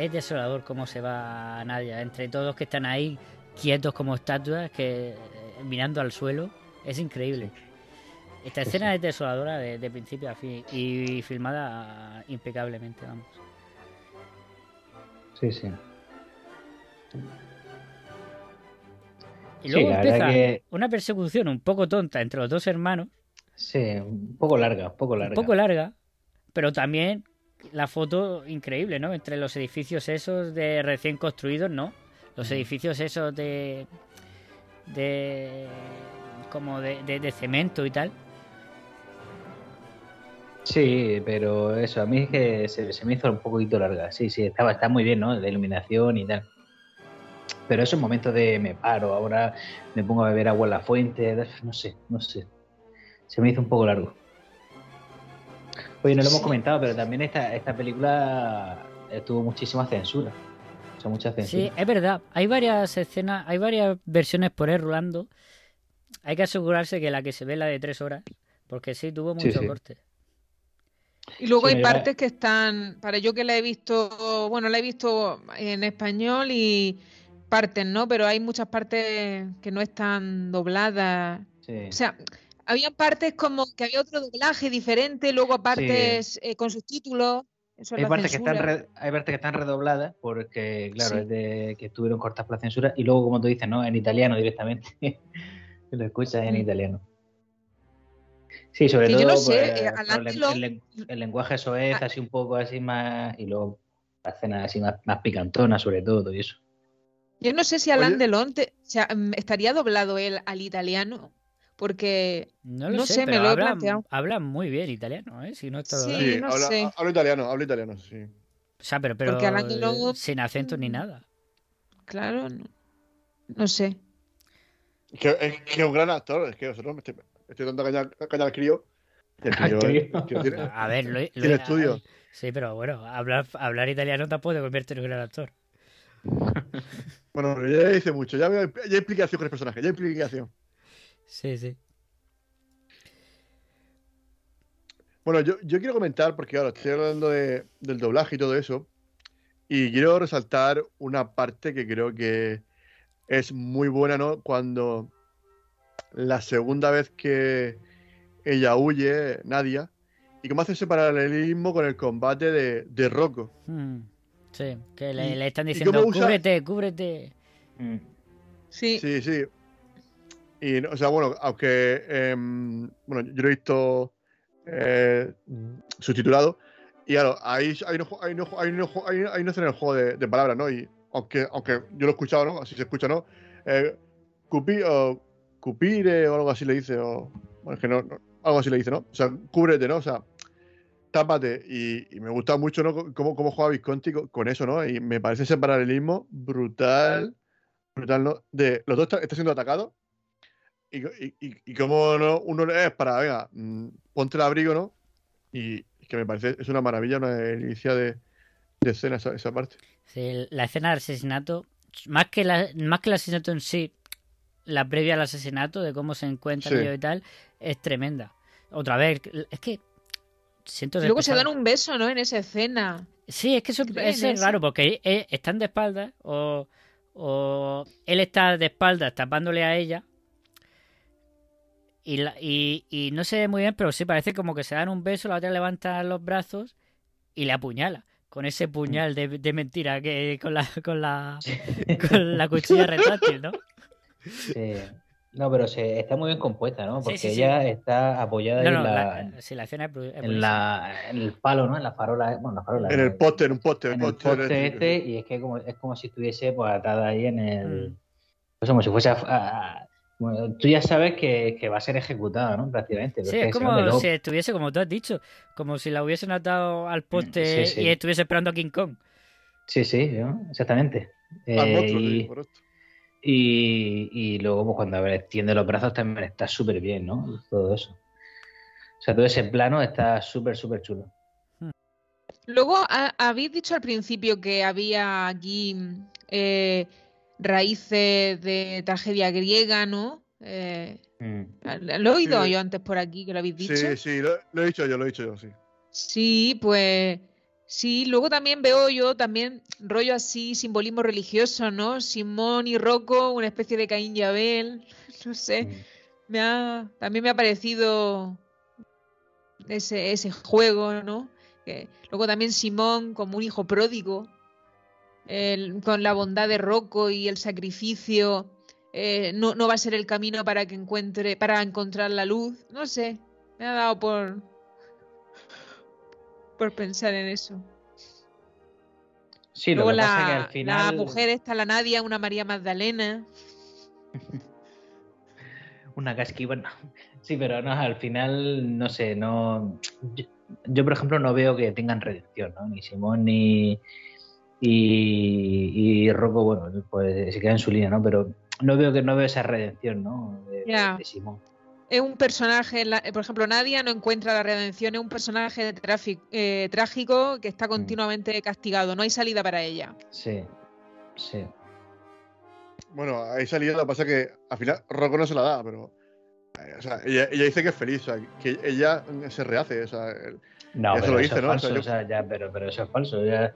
Speaker 1: Es desolador cómo se va Nadia. Entre todos que están ahí quietos como estatuas, que eh, mirando al suelo, es increíble. Esta escena es desoladora de, de principio a fin y filmada impecablemente, vamos.
Speaker 4: Sí, sí.
Speaker 1: Y luego empieza
Speaker 4: que-
Speaker 1: una persecución un poco tonta entre los dos hermanos,
Speaker 4: Sí, un poco larga, un poco larga.
Speaker 1: un poco larga, pero también la foto increíble, ¿no? Entre los edificios esos de recién construidos, ¿no? Los edificios esos de. de. como de, de, de cemento y tal.
Speaker 4: Sí, pero eso, a mí es que se, se me hizo un poquito larga. Sí, sí, estaba, está muy bien, ¿no? De iluminación y tal. Pero esos momentos de me paro, ahora me pongo a beber agua en la fuente, no sé, no sé. Se me hizo un poco largo. Oye, no lo hemos
Speaker 1: Sí.
Speaker 4: comentado, pero también esta, esta película eh, tuvo muchísima censura. O sea, mucha censura.
Speaker 1: Sí, es verdad. Hay varias escenas, hay varias versiones por ahí rulando. Hay que asegurarse que la que se ve es la de tres horas, porque sí, tuvo
Speaker 4: Sí,
Speaker 1: mucho
Speaker 4: sí.
Speaker 1: corte.
Speaker 2: Y luego
Speaker 4: Sí,
Speaker 2: hay partes que están, para yo que la he visto, bueno, la he visto en español y partes, ¿no? Pero hay muchas partes que no están dobladas.
Speaker 4: Sí.
Speaker 2: O sea, había partes como que había otro doblaje diferente, luego partes eh, con subtítulos. Eso
Speaker 4: Hay partes, que están re- hay partes que están redobladas porque, claro,
Speaker 2: Sí.
Speaker 4: es de que estuvieron cortas por la censura y luego, como tú dices, ¿no? En italiano directamente. *laughs* Lo escuchas en italiano. Sí, sobre
Speaker 2: Que
Speaker 4: todo
Speaker 2: yo no sé,
Speaker 4: pues,
Speaker 2: eh,
Speaker 4: el, el len- el lenguaje eso es
Speaker 2: Ah.
Speaker 4: así un poco así más y luego la escena así más, más picantona sobre todo y eso.
Speaker 2: Yo no sé si Alain Delon te- o sea, mm, estaría doblado él al italiano, porque
Speaker 1: No lo
Speaker 2: No
Speaker 1: sé,
Speaker 2: sé, me
Speaker 1: pero
Speaker 2: lo he
Speaker 1: habla,
Speaker 2: planteado.
Speaker 1: habla muy bien italiano, ¿eh? Si no está
Speaker 2: Sí.
Speaker 3: Sí,
Speaker 2: no
Speaker 3: habla,
Speaker 2: sé.
Speaker 3: habla italiano, habla italiano, sí.
Speaker 1: O sea, pero, pero
Speaker 2: Delon-
Speaker 1: sin acento ni nada.
Speaker 2: claro, no, no sé.
Speaker 3: Es que, es que es un gran actor, es que nosotros me estoy, estoy dando caña, caña al crío. El el tiene,
Speaker 1: A ver, lo, lo-
Speaker 3: tiene estudio. *laughs*
Speaker 1: Sí, pero bueno, hablar, hablar italiano tampoco te convierte en un gran actor.
Speaker 3: Bueno, pero ya dice mucho, ya, veo- ya hay explicación con el personaje, ya hay explicación.
Speaker 1: Sí, sí.
Speaker 3: Bueno, yo, yo quiero comentar, porque ahora estoy hablando de- del doblaje y todo eso, y quiero resaltar una parte que creo que es muy buena, ¿no? Cuando la segunda vez que ella huye, Nadia, y cómo hace ese paralelismo con el combate de, de Rocco.
Speaker 1: Mm, sí, que le,
Speaker 3: Y-
Speaker 1: le están diciendo,
Speaker 3: usa-
Speaker 1: cúbrete, cúbrete.
Speaker 4: Mm.
Speaker 2: Sí,
Speaker 3: Sí, sí. Y, o sea, bueno, aunque, em, bueno, yo lo he visto eh, subtitulado, y claro, ahí, no, ahí, no, ahí, no, ahí no hacen el juego de, de palabras, ¿no? Y aunque, aunque yo lo he escuchado, ¿no? Así se escucha, ¿no? Eh, cupi, o cupire o algo así le dice, o, bueno, es que no, no, algo así le dice, ¿no? O sea, cúbrete, ¿no? O sea, tápate. Y, y me gusta mucho, ¿no? Cómo, cómo juega Visconti con, eso, ¿no? Y me parece ese paralelismo brutal, brutal, ¿no? De los dos está, está siendo atacados y, y, cómo no, uno es para, venga, mm, ponte el abrigo, ¿no? Y que me parece, es una maravilla, una delicia de, de escena esa, esa parte.
Speaker 1: Sí, la escena del asesinato, más que, la, más que el asesinato en sí, la previa al asesinato, de cómo se encuentran
Speaker 3: Sí.
Speaker 1: ellos y tal, es tremenda. Otra vez, es que siento
Speaker 2: Y luego se dan un beso, ¿no? En esa escena.
Speaker 1: Sí, es que eso
Speaker 2: ¿Creen
Speaker 1: es raro porque están de espaldas o, o él está de espaldas tapándole a ella y, la- y, y no se ve muy bien, pero sí parece como que se dan un beso, la otra levanta los brazos y le apuñala con ese puñal de, de mentira que con la con la con la cuchilla retráctil, ¿no?
Speaker 4: Sí. No, pero se, está muy bien compuesta, ¿no? Porque
Speaker 1: sí, sí.
Speaker 4: ella está apoyada
Speaker 1: No,
Speaker 4: ahí
Speaker 1: no,
Speaker 4: en, la,
Speaker 1: la, sí, la escena es,
Speaker 4: en, la- en el palo, ¿no? En la farola, bueno, la farola.
Speaker 3: En el poste, en un poste,
Speaker 4: en el
Speaker 3: eléctrico.
Speaker 4: este y es que como, es como si estuviese pues, atada ahí en el...
Speaker 1: Mm.
Speaker 4: Pues como si fuese... a- a- bueno, tú ya sabes que, que va a ser ejecutada, ¿no? Prácticamente.
Speaker 1: Sí, es como si estuviese, como tú has dicho, como si la hubiesen atado al poste
Speaker 4: Mm, sí, sí.
Speaker 1: y estuviese esperando a King Kong.
Speaker 4: Sí, sí, ¿no? exactamente. Eh, y, luego pues, cuando extiende los brazos también está súper bien, ¿no? Todo eso. O sea, todo ese plano está súper, súper chulo.
Speaker 2: Luego, ha- habéis dicho al principio que había aquí eh, raíces de tragedia griega, ¿no? Eh,
Speaker 4: Mm.
Speaker 2: lo he oído
Speaker 3: Sí.
Speaker 2: yo antes por aquí, que lo habéis dicho.
Speaker 3: Sí, sí, lo, lo he dicho yo, lo he dicho yo, sí.
Speaker 2: Sí, pues sí, luego también veo yo también rollo así, simbolismo religioso, ¿no? Simón y Rocco, una especie de Caín y Abel, *laughs* no sé,
Speaker 4: Mm.
Speaker 2: me ha, también me ha parecido ese, ese juego, ¿no? Que, luego también Simón como un hijo pródigo, el- con la bondad de Rocco y el sacrificio, eh, no, no va a ser el camino para que encuentre, para encontrar la luz, no sé, me ha dado por, por pensar en eso.
Speaker 4: Sí,
Speaker 2: Luego
Speaker 4: lo que
Speaker 2: la,
Speaker 4: pasa es que al
Speaker 2: la
Speaker 4: final.
Speaker 2: mujer está la Nadia, una María Magdalena. *laughs*
Speaker 4: Una casquiva, no. Sí, pero no, al final, no sé, no. Yo, yo, por ejemplo, no veo que tengan redención, ¿no? Ni Simón ni. Y, y Rocco, bueno, pues se queda en su línea, ¿no? Pero no veo que no veo esa redención, ¿no? De, de Simón.
Speaker 2: Es un personaje, la- por ejemplo, Nadia no encuentra la redención, es un personaje tráfico- eh, trágico que está
Speaker 4: Mm.
Speaker 2: continuamente castigado, no hay salida para ella.
Speaker 4: Sí, sí.
Speaker 3: Bueno, ahí salida, lo que pasa es que al final Rocco no se la da, pero. eh, o sea, ella, ella dice que es feliz, o sea, que ella se rehace, o sea,
Speaker 4: No,
Speaker 3: eso
Speaker 4: pero
Speaker 3: lo
Speaker 4: eso
Speaker 3: dice,
Speaker 4: es
Speaker 3: ¿no? O
Speaker 4: falso,
Speaker 3: sea, yo-
Speaker 4: o sea, ya, pero, pero eso es falso. Ya,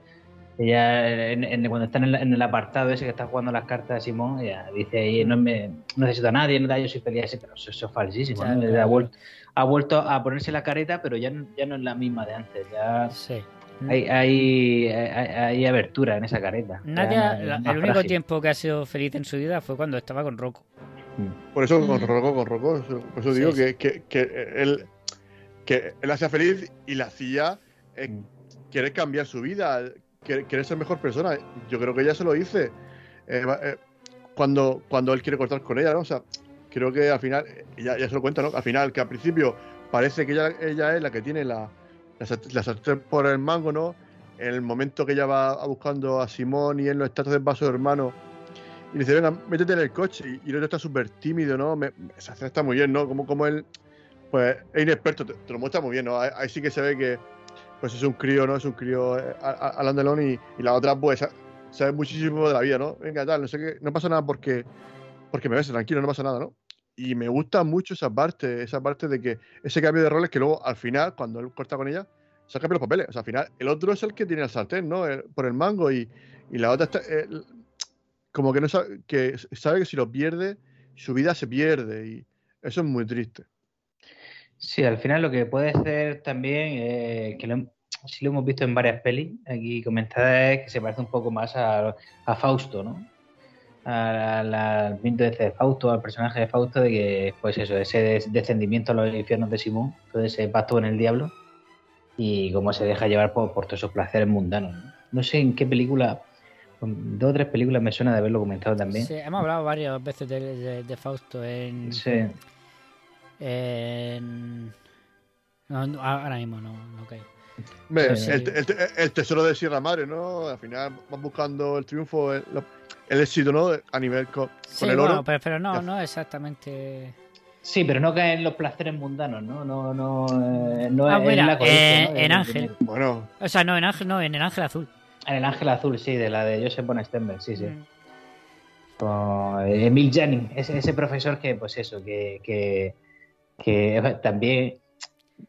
Speaker 4: ella, en- en- cuando está en el, en el apartado ese que está jugando las cartas Simón, ella dice ahí, no, me, no necesito a nadie, no, yo soy feliz así, pero eso, eso es falsísimo.
Speaker 1: Ya,
Speaker 4: ¿no?
Speaker 1: claro.
Speaker 4: Ha, vuelto, ha vuelto a ponerse la careta, pero ya, no- ya no es la misma de antes. Ya
Speaker 1: Sí.
Speaker 4: hay, hay, hay, hay abertura en esa careta.
Speaker 1: Nadia, la- el único
Speaker 4: frágil.
Speaker 1: tiempo que ha sido feliz en su vida fue cuando estaba con Rocco.
Speaker 3: Por eso con
Speaker 2: Mm.
Speaker 3: Rocco, con Rocco, eso- por eso digo
Speaker 1: sí.
Speaker 3: que, que, que él que él hacía feliz y la hacía eh,
Speaker 4: Mm.
Speaker 3: querer cambiar su vida, querer ser mejor persona. Yo creo que ella se lo dice eh, eh, cuando, cuando él quiere cortar con ella, ¿no? O sea, creo que al final, ya, se lo cuenta, ¿no? Al final, que al principio parece que ella, ella es la que tiene la, la, la sartén por el mango, ¿no? En el momento que ella va buscando a Simón y él no está, entonces va a su hermano y dice, venga, métete en el coche. Y, el otro está súper tímido, ¿no? Me, está muy bien, ¿no? Como, como él, pues, es inexperto, te, te lo muestra muy bien, ¿no? Ahí, ahí sí que se ve que, pues, es un crío, ¿no? Es un crío eh, a- a- Alain Delon y, y la otra, pues, sa- sabe muchísimo de la vida, ¿no? Venga, tal, no sé qué, no pasa nada porque, porque me ves, tranquilo, no pasa nada, ¿no? Y me gusta mucho esa parte, esa parte de que ese cambio de roles que luego, al final, cuando él corta con ella, se cambia los papeles. O sea, al final, el otro es el que tiene el sartén, ¿no? Por el mango y, y la otra está, como que no sabe que sabe que si lo pierde su vida se pierde y eso es muy triste
Speaker 4: Sí, al final lo que puede ser también, eh, que lo, sí lo hemos visto en varias pelis, aquí comentada es que se parece un poco más a, a Fausto, ¿no? A- Al, al mito de Fausto, al personaje de Fausto, de que, pues eso, ese des- descendimiento a los infiernos de Simón, todo ese pacto con el diablo, y cómo se deja llevar por, por todos esos placeres mundanos. ¿no? No sé en qué película, dos o tres películas me suena de haberlo comentado también.
Speaker 1: Sí, hemos hablado varias veces de, de- de Fausto en.
Speaker 4: Sí.
Speaker 1: En- no, no, ahora mismo no, no caigo.
Speaker 3: El, el- el tesoro de Sierra Madre no al final van buscando el triunfo el, el éxito no a nivel co- con,
Speaker 1: Sí,
Speaker 3: el
Speaker 1: bueno,
Speaker 3: oro
Speaker 1: pero, pero no, no exactamente.
Speaker 4: Sí, pero no caen los placeres mundanos, ¿no? No, no, eh, no
Speaker 1: Ah,
Speaker 4: es
Speaker 1: mira,
Speaker 4: la codicia,
Speaker 1: eh,
Speaker 4: ¿no? del
Speaker 1: en Ángel.
Speaker 3: bueno
Speaker 1: O sea, no, en Ángel, no, en el Ángel Azul.
Speaker 4: En el Ángel Azul, sí, de la de Joseph von Stenberg, sí, sí.
Speaker 1: Mm.
Speaker 4: Con Emil Jannings, ese, ese profesor que, pues eso, que, que, que también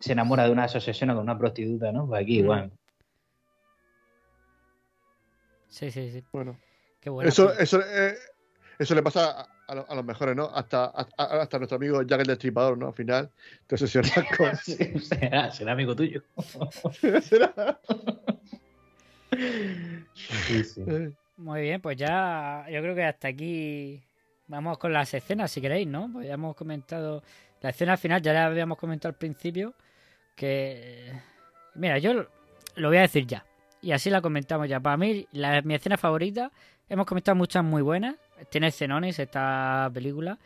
Speaker 4: se enamora de una, se obsesiona con una prostituta, ¿no? Pues aquí igual.
Speaker 1: Sí, sí, sí.
Speaker 3: bueno
Speaker 1: Qué bueno.
Speaker 3: eso eso eh, eso le pasa a, a lo- a los mejores no hasta a- a- hasta nuestro amigo Jack el Destripador no al final te obsesionas *laughs* con
Speaker 4: será, será amigo tuyo. *laughs*
Speaker 3: será
Speaker 4: Sí, sí.
Speaker 3: Eh,
Speaker 1: Muy bien, pues ya yo creo que hasta aquí vamos con las escenas, si queréis, ¿no? Pues ya hemos comentado la escena final, ya la habíamos comentado al principio, que... Mira, yo lo- voy a decir ya, y así la comentamos ya. Para mí, la, mi escena favorita, hemos comentado muchas muy buenas, tiene escenones esta película,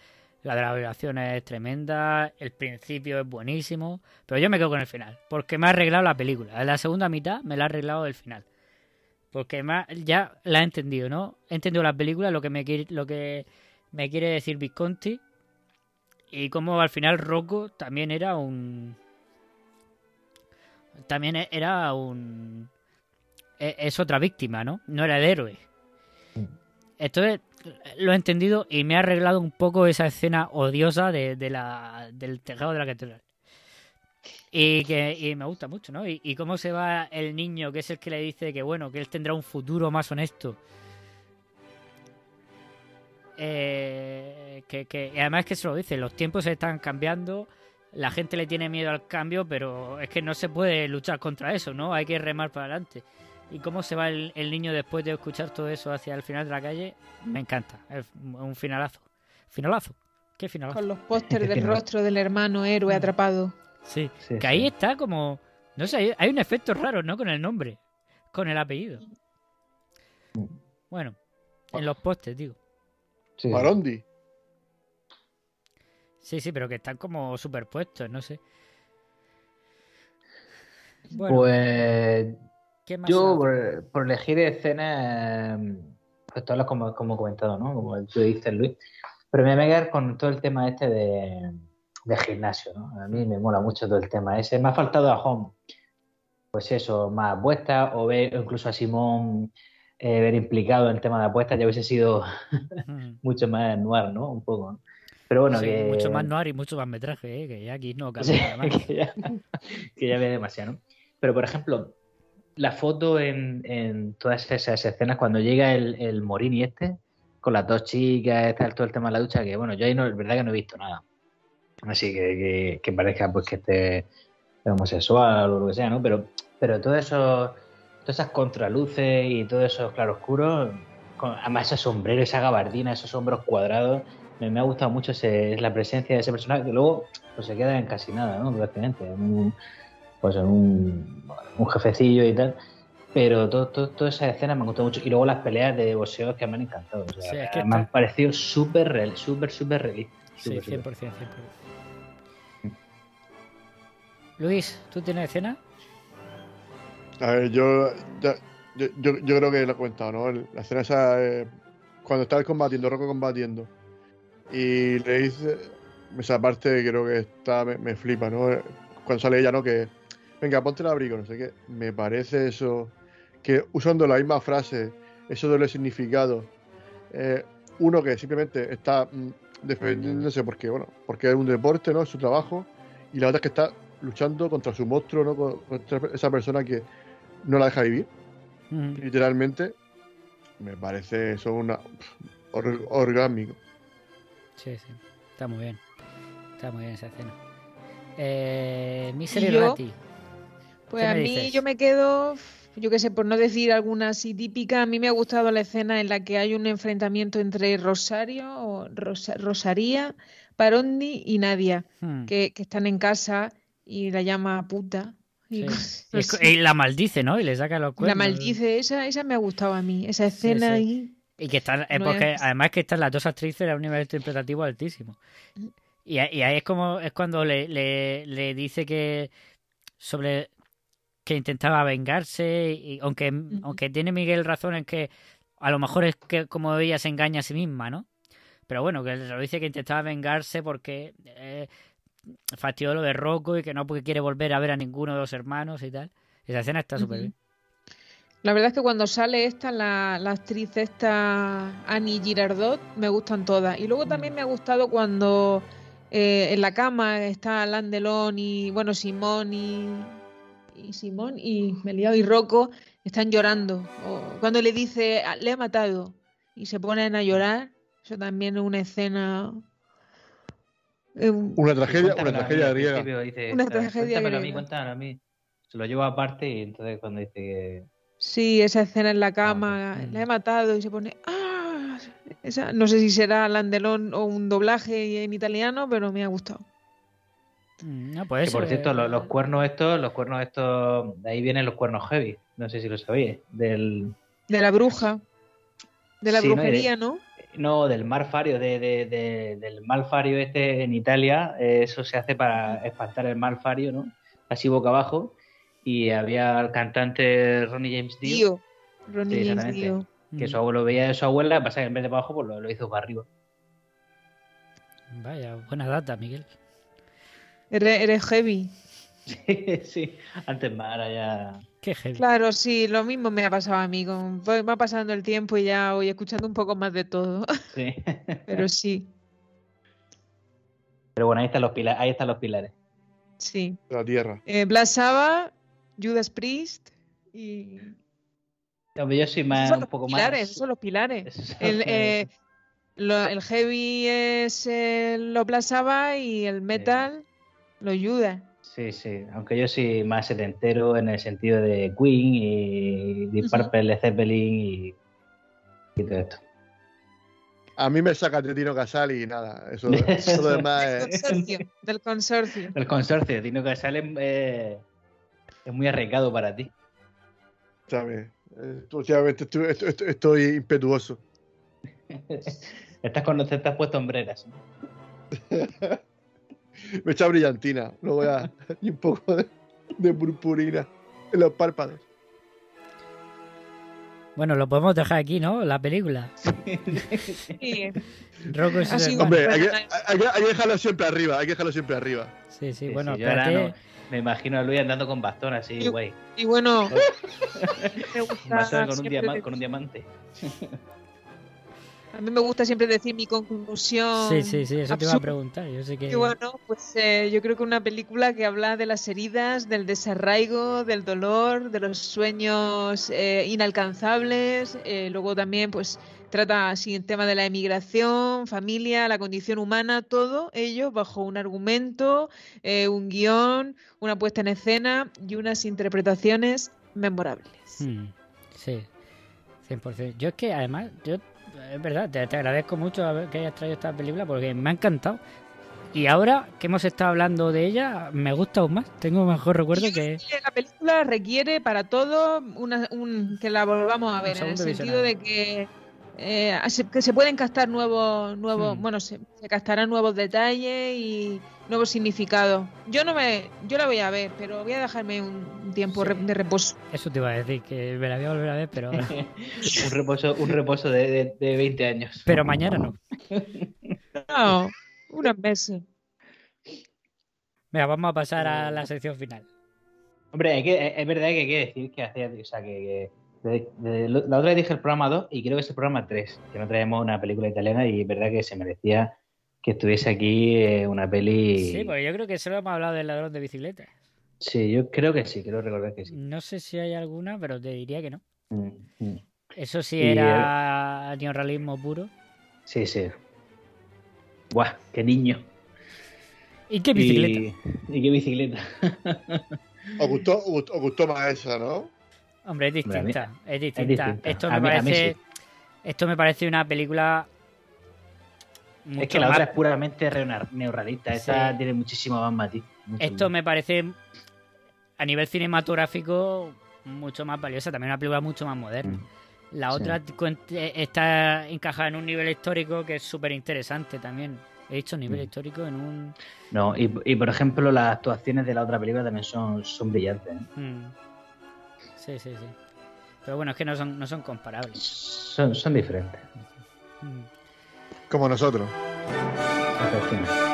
Speaker 1: la de la violación es tremenda, el principio es buenísimo, pero yo me quedo con el final, porque me ha arreglado la película. La segunda mitad me la ha arreglado el final. Porque ya la he entendido, ¿no? He entendido la película, lo que me lo que me quiere decir Visconti. Y como al final Rocco también era un. También e- era un. e- Es otra víctima, ¿no? No era el héroe. Entonces, lo he entendido y me ha arreglado un poco esa escena odiosa de, de la, del tejado de la catedral. Y que y me gusta mucho, ¿no? Y, y cómo se va el niño, que es el que le dice que, bueno, que él tendrá un futuro más honesto. Eh, que, que- y además que se lo dice, los tiempos se están cambiando, la gente le tiene miedo al cambio, pero es que no se puede luchar contra eso, ¿no? Hay que remar para adelante. Y cómo se va el, el niño después de escuchar todo eso hacia el final de la calle, me encanta. Es un finalazo. ¿Finalazo? ¿Qué finalazo?
Speaker 2: Con los pósteres del rostro del hermano héroe atrapado.
Speaker 1: Sí,
Speaker 4: Sí,
Speaker 1: que ahí está como No sé, hay, hay un efecto raro, ¿no? Con el nombre. Con el apellido. Bueno, en los postes, digo.
Speaker 3: Marondi.
Speaker 1: Sí, sí, pero que están como superpuestos, no sé. Bueno,
Speaker 4: Pues
Speaker 1: ¿qué más
Speaker 4: yo por, por elegir escenas, pues todas las como, como he comentado, ¿no? Como tú dices, Luis. Pero me voy a quedar con todo el tema este de, de gimnasio, ¿no? A mí me mola mucho todo el tema ese. Me ha faltado a Home, pues eso, más apuestas o ver incluso a Simón eh, ver implicado en el tema de apuestas, ya hubiese sido *laughs* mucho más noir, ¿no? Un poco, ¿no? Pero bueno,
Speaker 1: Sí,
Speaker 4: que...
Speaker 1: Mucho más noir y mucho más metraje, ¿eh? que ya aquí no *laughs*
Speaker 4: Sí,
Speaker 1: nada más.
Speaker 4: que, ya, que ya ve demasiado, ¿no? Pero, por ejemplo, la foto en, en todas esas escenas, cuando llega el, el Morini este, con las dos chicas, todo el tema de la ducha, que bueno, yo ahí no, es verdad que no he visto nada. Así que, que, que parezca pues que esté homosexual o lo que sea, ¿no? Pero, pero todo eso, todas esas contraluces y todos esos claroscuros, con, además ese sombrero, esa gabardina, esos hombros cuadrados, me, me ha gustado mucho ese, la presencia de ese personaje que luego pues, se queda en casi nada, ¿no? Prácticamente, en un, pues en un, un jefecillo y tal. Pero todo, todo- toda esa escena me ha gustado mucho. Y luego las peleas de boxeo que me han encantado. O sea,
Speaker 1: Sí, es que
Speaker 4: me han
Speaker 1: está-
Speaker 4: parecido súper, real- súper, súper realistas.
Speaker 1: Sí,
Speaker 4: Súper,
Speaker 1: 100%,
Speaker 4: súper.
Speaker 1: 100%. Luis, ¿tú tienes escena?
Speaker 3: A ver, yo, ya- yo, yo, yo creo que lo he comentado, ¿no? La escena esa, eh, cuando está combatiendo, Rocco combatiendo, y le dice, esa parte creo que está, me, flipa, ¿no? Cuando sale ella, ¿no? Que, venga, ponte el abrigo, no sé qué. Me parece eso, que usando la misma frase, eso doble significado, eh, uno que simplemente está mm, defendiéndose porque, bueno, porque es un deporte, ¿no? Es su trabajo, y la otra es que está luchando contra su monstruo, ¿no? Con- Contra esa persona que no la deja vivir, literalmente. Me parece eso una or- orgánico.
Speaker 1: Sí, sí. Está muy bien. Está muy bien esa escena. Eh, Misery.
Speaker 2: Pues
Speaker 1: ¿Qué
Speaker 2: a mí
Speaker 1: dices?
Speaker 2: yo me quedo, yo qué sé, por no decir alguna así típica, a mí me ha gustado la escena en la que hay un enfrentamiento entre Rosario o Rosa- Rosaría, Parondi y Nadia,
Speaker 1: Hmm.
Speaker 2: que, que están en casa y la llama puta.
Speaker 1: Sí. Es-
Speaker 2: sé,
Speaker 1: y la maldice, ¿no? Y le saca los
Speaker 2: la
Speaker 1: cuernos.
Speaker 2: maldice, esa, esa me ha gustado a mí, esa escena
Speaker 1: sí.
Speaker 2: ahí.
Speaker 1: Y que están, es
Speaker 2: No
Speaker 1: porque
Speaker 2: es-
Speaker 1: además que están las dos actrices a un nivel interpretativo altísimo. Y ahí es como es cuando le, le, le dice que sobre que intentaba vengarse y aunque aunque tiene Miguel razón en que a lo mejor es que como ella se engaña a sí misma, ¿no? Pero bueno, que lo dice que intentaba vengarse porque eh, fastidió lo de Rocco y que no porque quiere volver a ver a ninguno de los hermanos y tal. Esa escena está súper bien.
Speaker 2: La verdad es que cuando sale esta, la, la actriz esta, Annie Girardot, me gustan todas. Y luego también me ha gustado cuando eh, en la cama está Alain Delon y, bueno, Simón y, y Simón y me he liado, y Rocco están llorando. O cuando le dice, "Ah, le ha matado, y se ponen a llorar. Eso también es una escena... eh, un-
Speaker 3: Una tragedia, una tragedia griega.
Speaker 4: dice,
Speaker 2: Una
Speaker 4: "Ah,
Speaker 2: tragedia
Speaker 4: Cuéntamelo a mí,
Speaker 2: griega".
Speaker 4: cuéntamelo a mí. Se lo llevo aparte y entonces cuando dice que...
Speaker 2: Sí, esa escena en la cama, la he matado y se pone ¡Ah! Esa, no sé si será Alain Delon o un doblaje en italiano, pero me ha gustado.
Speaker 1: Mm, No, pues
Speaker 4: que por
Speaker 1: eso,
Speaker 4: cierto,
Speaker 1: eh,
Speaker 4: los, los cuernos estos, los cuernos estos, de ahí vienen los cuernos heavy. No sé si lo sabéis. Del,
Speaker 2: De la bruja. De la
Speaker 4: Sí, ¿no? Y de-
Speaker 2: brujería, ¿no?
Speaker 4: No, del malfario, de, de- de- del malfario este en Italia. eh, eso se hace para espantar el malfario, ¿no? Así boca abajo. Y había el cantante Ronnie James Dio.
Speaker 2: Dio. Ronnie
Speaker 4: Sí,
Speaker 2: James. Dio.
Speaker 4: Que su abuelo veía de su abuela, pasa que en vez de para abajo, pues lo, lo hizo para arriba.
Speaker 1: Vaya, buena data, Miguel.
Speaker 2: Eres, eres heavy. *laughs*
Speaker 4: Sí, sí. Antes más, ahora ya.
Speaker 1: Qué.
Speaker 2: Claro, sí, lo mismo me ha pasado a mí. Con, va pasando el tiempo y ya voy escuchando un poco más de todo.
Speaker 4: Sí. *laughs*
Speaker 2: Pero sí,
Speaker 4: Pero bueno, ahí están los pilares. Ahí están los pilares.
Speaker 2: sí.
Speaker 3: La tierra.
Speaker 2: Eh, Judas Priest y...
Speaker 4: Yo soy
Speaker 2: Esos
Speaker 4: más,
Speaker 2: son
Speaker 4: un
Speaker 2: los
Speaker 4: poco
Speaker 2: pilares,
Speaker 4: más.
Speaker 2: esos son los pilares.
Speaker 4: Esos son
Speaker 2: El,
Speaker 4: los
Speaker 2: eh, lo- el heavy es el, lo Black Sabbath y el metal lo Judas.
Speaker 4: Sí, sí. Aunque yo soy más setentero en el sentido de Queen y Deep. Purple, Led Zeppelin y, y todo esto.
Speaker 3: A mí me saca Tretino Casal y nada. Eso, eso *laughs* lo demás
Speaker 2: Del
Speaker 3: es.
Speaker 2: consorcio. Del consorcio.
Speaker 4: El consorcio, Tino Casal es, eh, Es muy arriesgado para ti.
Speaker 3: ¿Sabes? Últimamente estoy, estoy- estoy- estoy impetuoso. *laughs*
Speaker 4: Estás con los te has puesto hombreras. *laughs* *laughs*
Speaker 3: Me echa brillantina. Luego ya. *laughs* Y un poco de, de purpurina en los párpados.
Speaker 1: Bueno, lo podemos dejar aquí, ¿no? La película.
Speaker 2: Sí, *laughs*
Speaker 1: Rocco y hermanos.
Speaker 3: Hombre, hay que, hay que- hay que dejarlo siempre arriba. Hay que dejarlo siempre arriba.
Speaker 1: Sí, sí,
Speaker 4: Sí,
Speaker 1: bueno,
Speaker 4: sí, no- me imagino a Luis andando con bastón así, güey.
Speaker 2: y bueno, me gusta
Speaker 4: con un, con un diamante.
Speaker 2: A mí me gusta siempre decir mi conclusión.
Speaker 1: Sí, sí, sí, eso te iba a preguntar. Yo sé que.
Speaker 2: Y bueno, pues eh, yo creo que una película que habla de las heridas, del desarraigo, del dolor, de los sueños eh, inalcanzables. eh, luego también, pues trata así el tema de la emigración, familia, la condición humana, todo ello bajo un argumento, un guion, una puesta en escena y unas interpretaciones memorables.
Speaker 1: Hmm, sí, 100%. Yo es que además, yo, es verdad, te, te agradezco mucho que hayas traído esta película porque me ha encantado. Y ahora que hemos estado hablando de ella, me gusta aún más. Tengo mejor recuerdo que.
Speaker 2: la película requiere para todo una- un, que la volvamos a ver, en el sentido de que, eh, se, que se pueden castar nuevos, nuevos bueno, se, se castarán nuevos detalles y nuevos significados. Yo no me, yo la voy a ver, pero voy a dejarme un tiempo re- de reposo.
Speaker 1: Eso te iba a decir, que me la voy a volver a ver, pero. *laughs*
Speaker 4: un reposo, un reposo de, de, de 20 años.
Speaker 1: pero mañana no. *laughs*
Speaker 2: No, unos meses.
Speaker 1: Venga, vamos a pasar a la sección final.
Speaker 4: Hombre, hay que, es verdad que hay que decir que hacía, o sea, que, que de- de- la otra vez dije el programa 2 y creo que es el programa 3, que no traemos una película italiana y es verdad que se merecía que estuviese aquí eh, una peli.
Speaker 1: Sí, porque yo creo que solo hemos hablado del ladrón de bicicletas.
Speaker 4: Sí, yo creo que sí, creo recordar que sí.
Speaker 1: No sé si hay alguna, pero te diría que no.
Speaker 4: Mm, mm.
Speaker 1: Eso sí
Speaker 4: Y,
Speaker 1: era neorrealismo puro.
Speaker 4: Sí, sí. Buah, qué niño.
Speaker 1: ¿Y qué bicicleta?
Speaker 4: Y, y qué bicicleta.
Speaker 3: Os gustó, os gustó, os gustó más esa, ¿no?
Speaker 1: Hombre, es
Speaker 4: Hombre,
Speaker 1: distinta. es distinta. Esto me
Speaker 4: mí-
Speaker 1: parece.
Speaker 4: sí.
Speaker 1: Esto me parece una película. Mucho
Speaker 4: es que la
Speaker 1: más-
Speaker 4: otra es puramente neorrealista. Esta
Speaker 1: Sí.
Speaker 4: tiene muchísimo más matiz. mucho
Speaker 1: Esto
Speaker 4: más.
Speaker 1: me parece. A nivel cinematográfico. Mucho más valiosa. También una película mucho más moderna.
Speaker 4: Mm.
Speaker 1: La otra eh, está encajada en un nivel histórico que es súper interesante también. He dicho nivel
Speaker 4: Mm.
Speaker 1: histórico en un.
Speaker 4: No, y, y, por ejemplo, las actuaciones de la otra película también son, son brillantes. ¿eh?
Speaker 1: Mm. Sí, sí, sí. Pero bueno, es que no son, no son comparables.
Speaker 4: Son, son diferentes.
Speaker 3: Como nosotros.
Speaker 4: Efectivamente.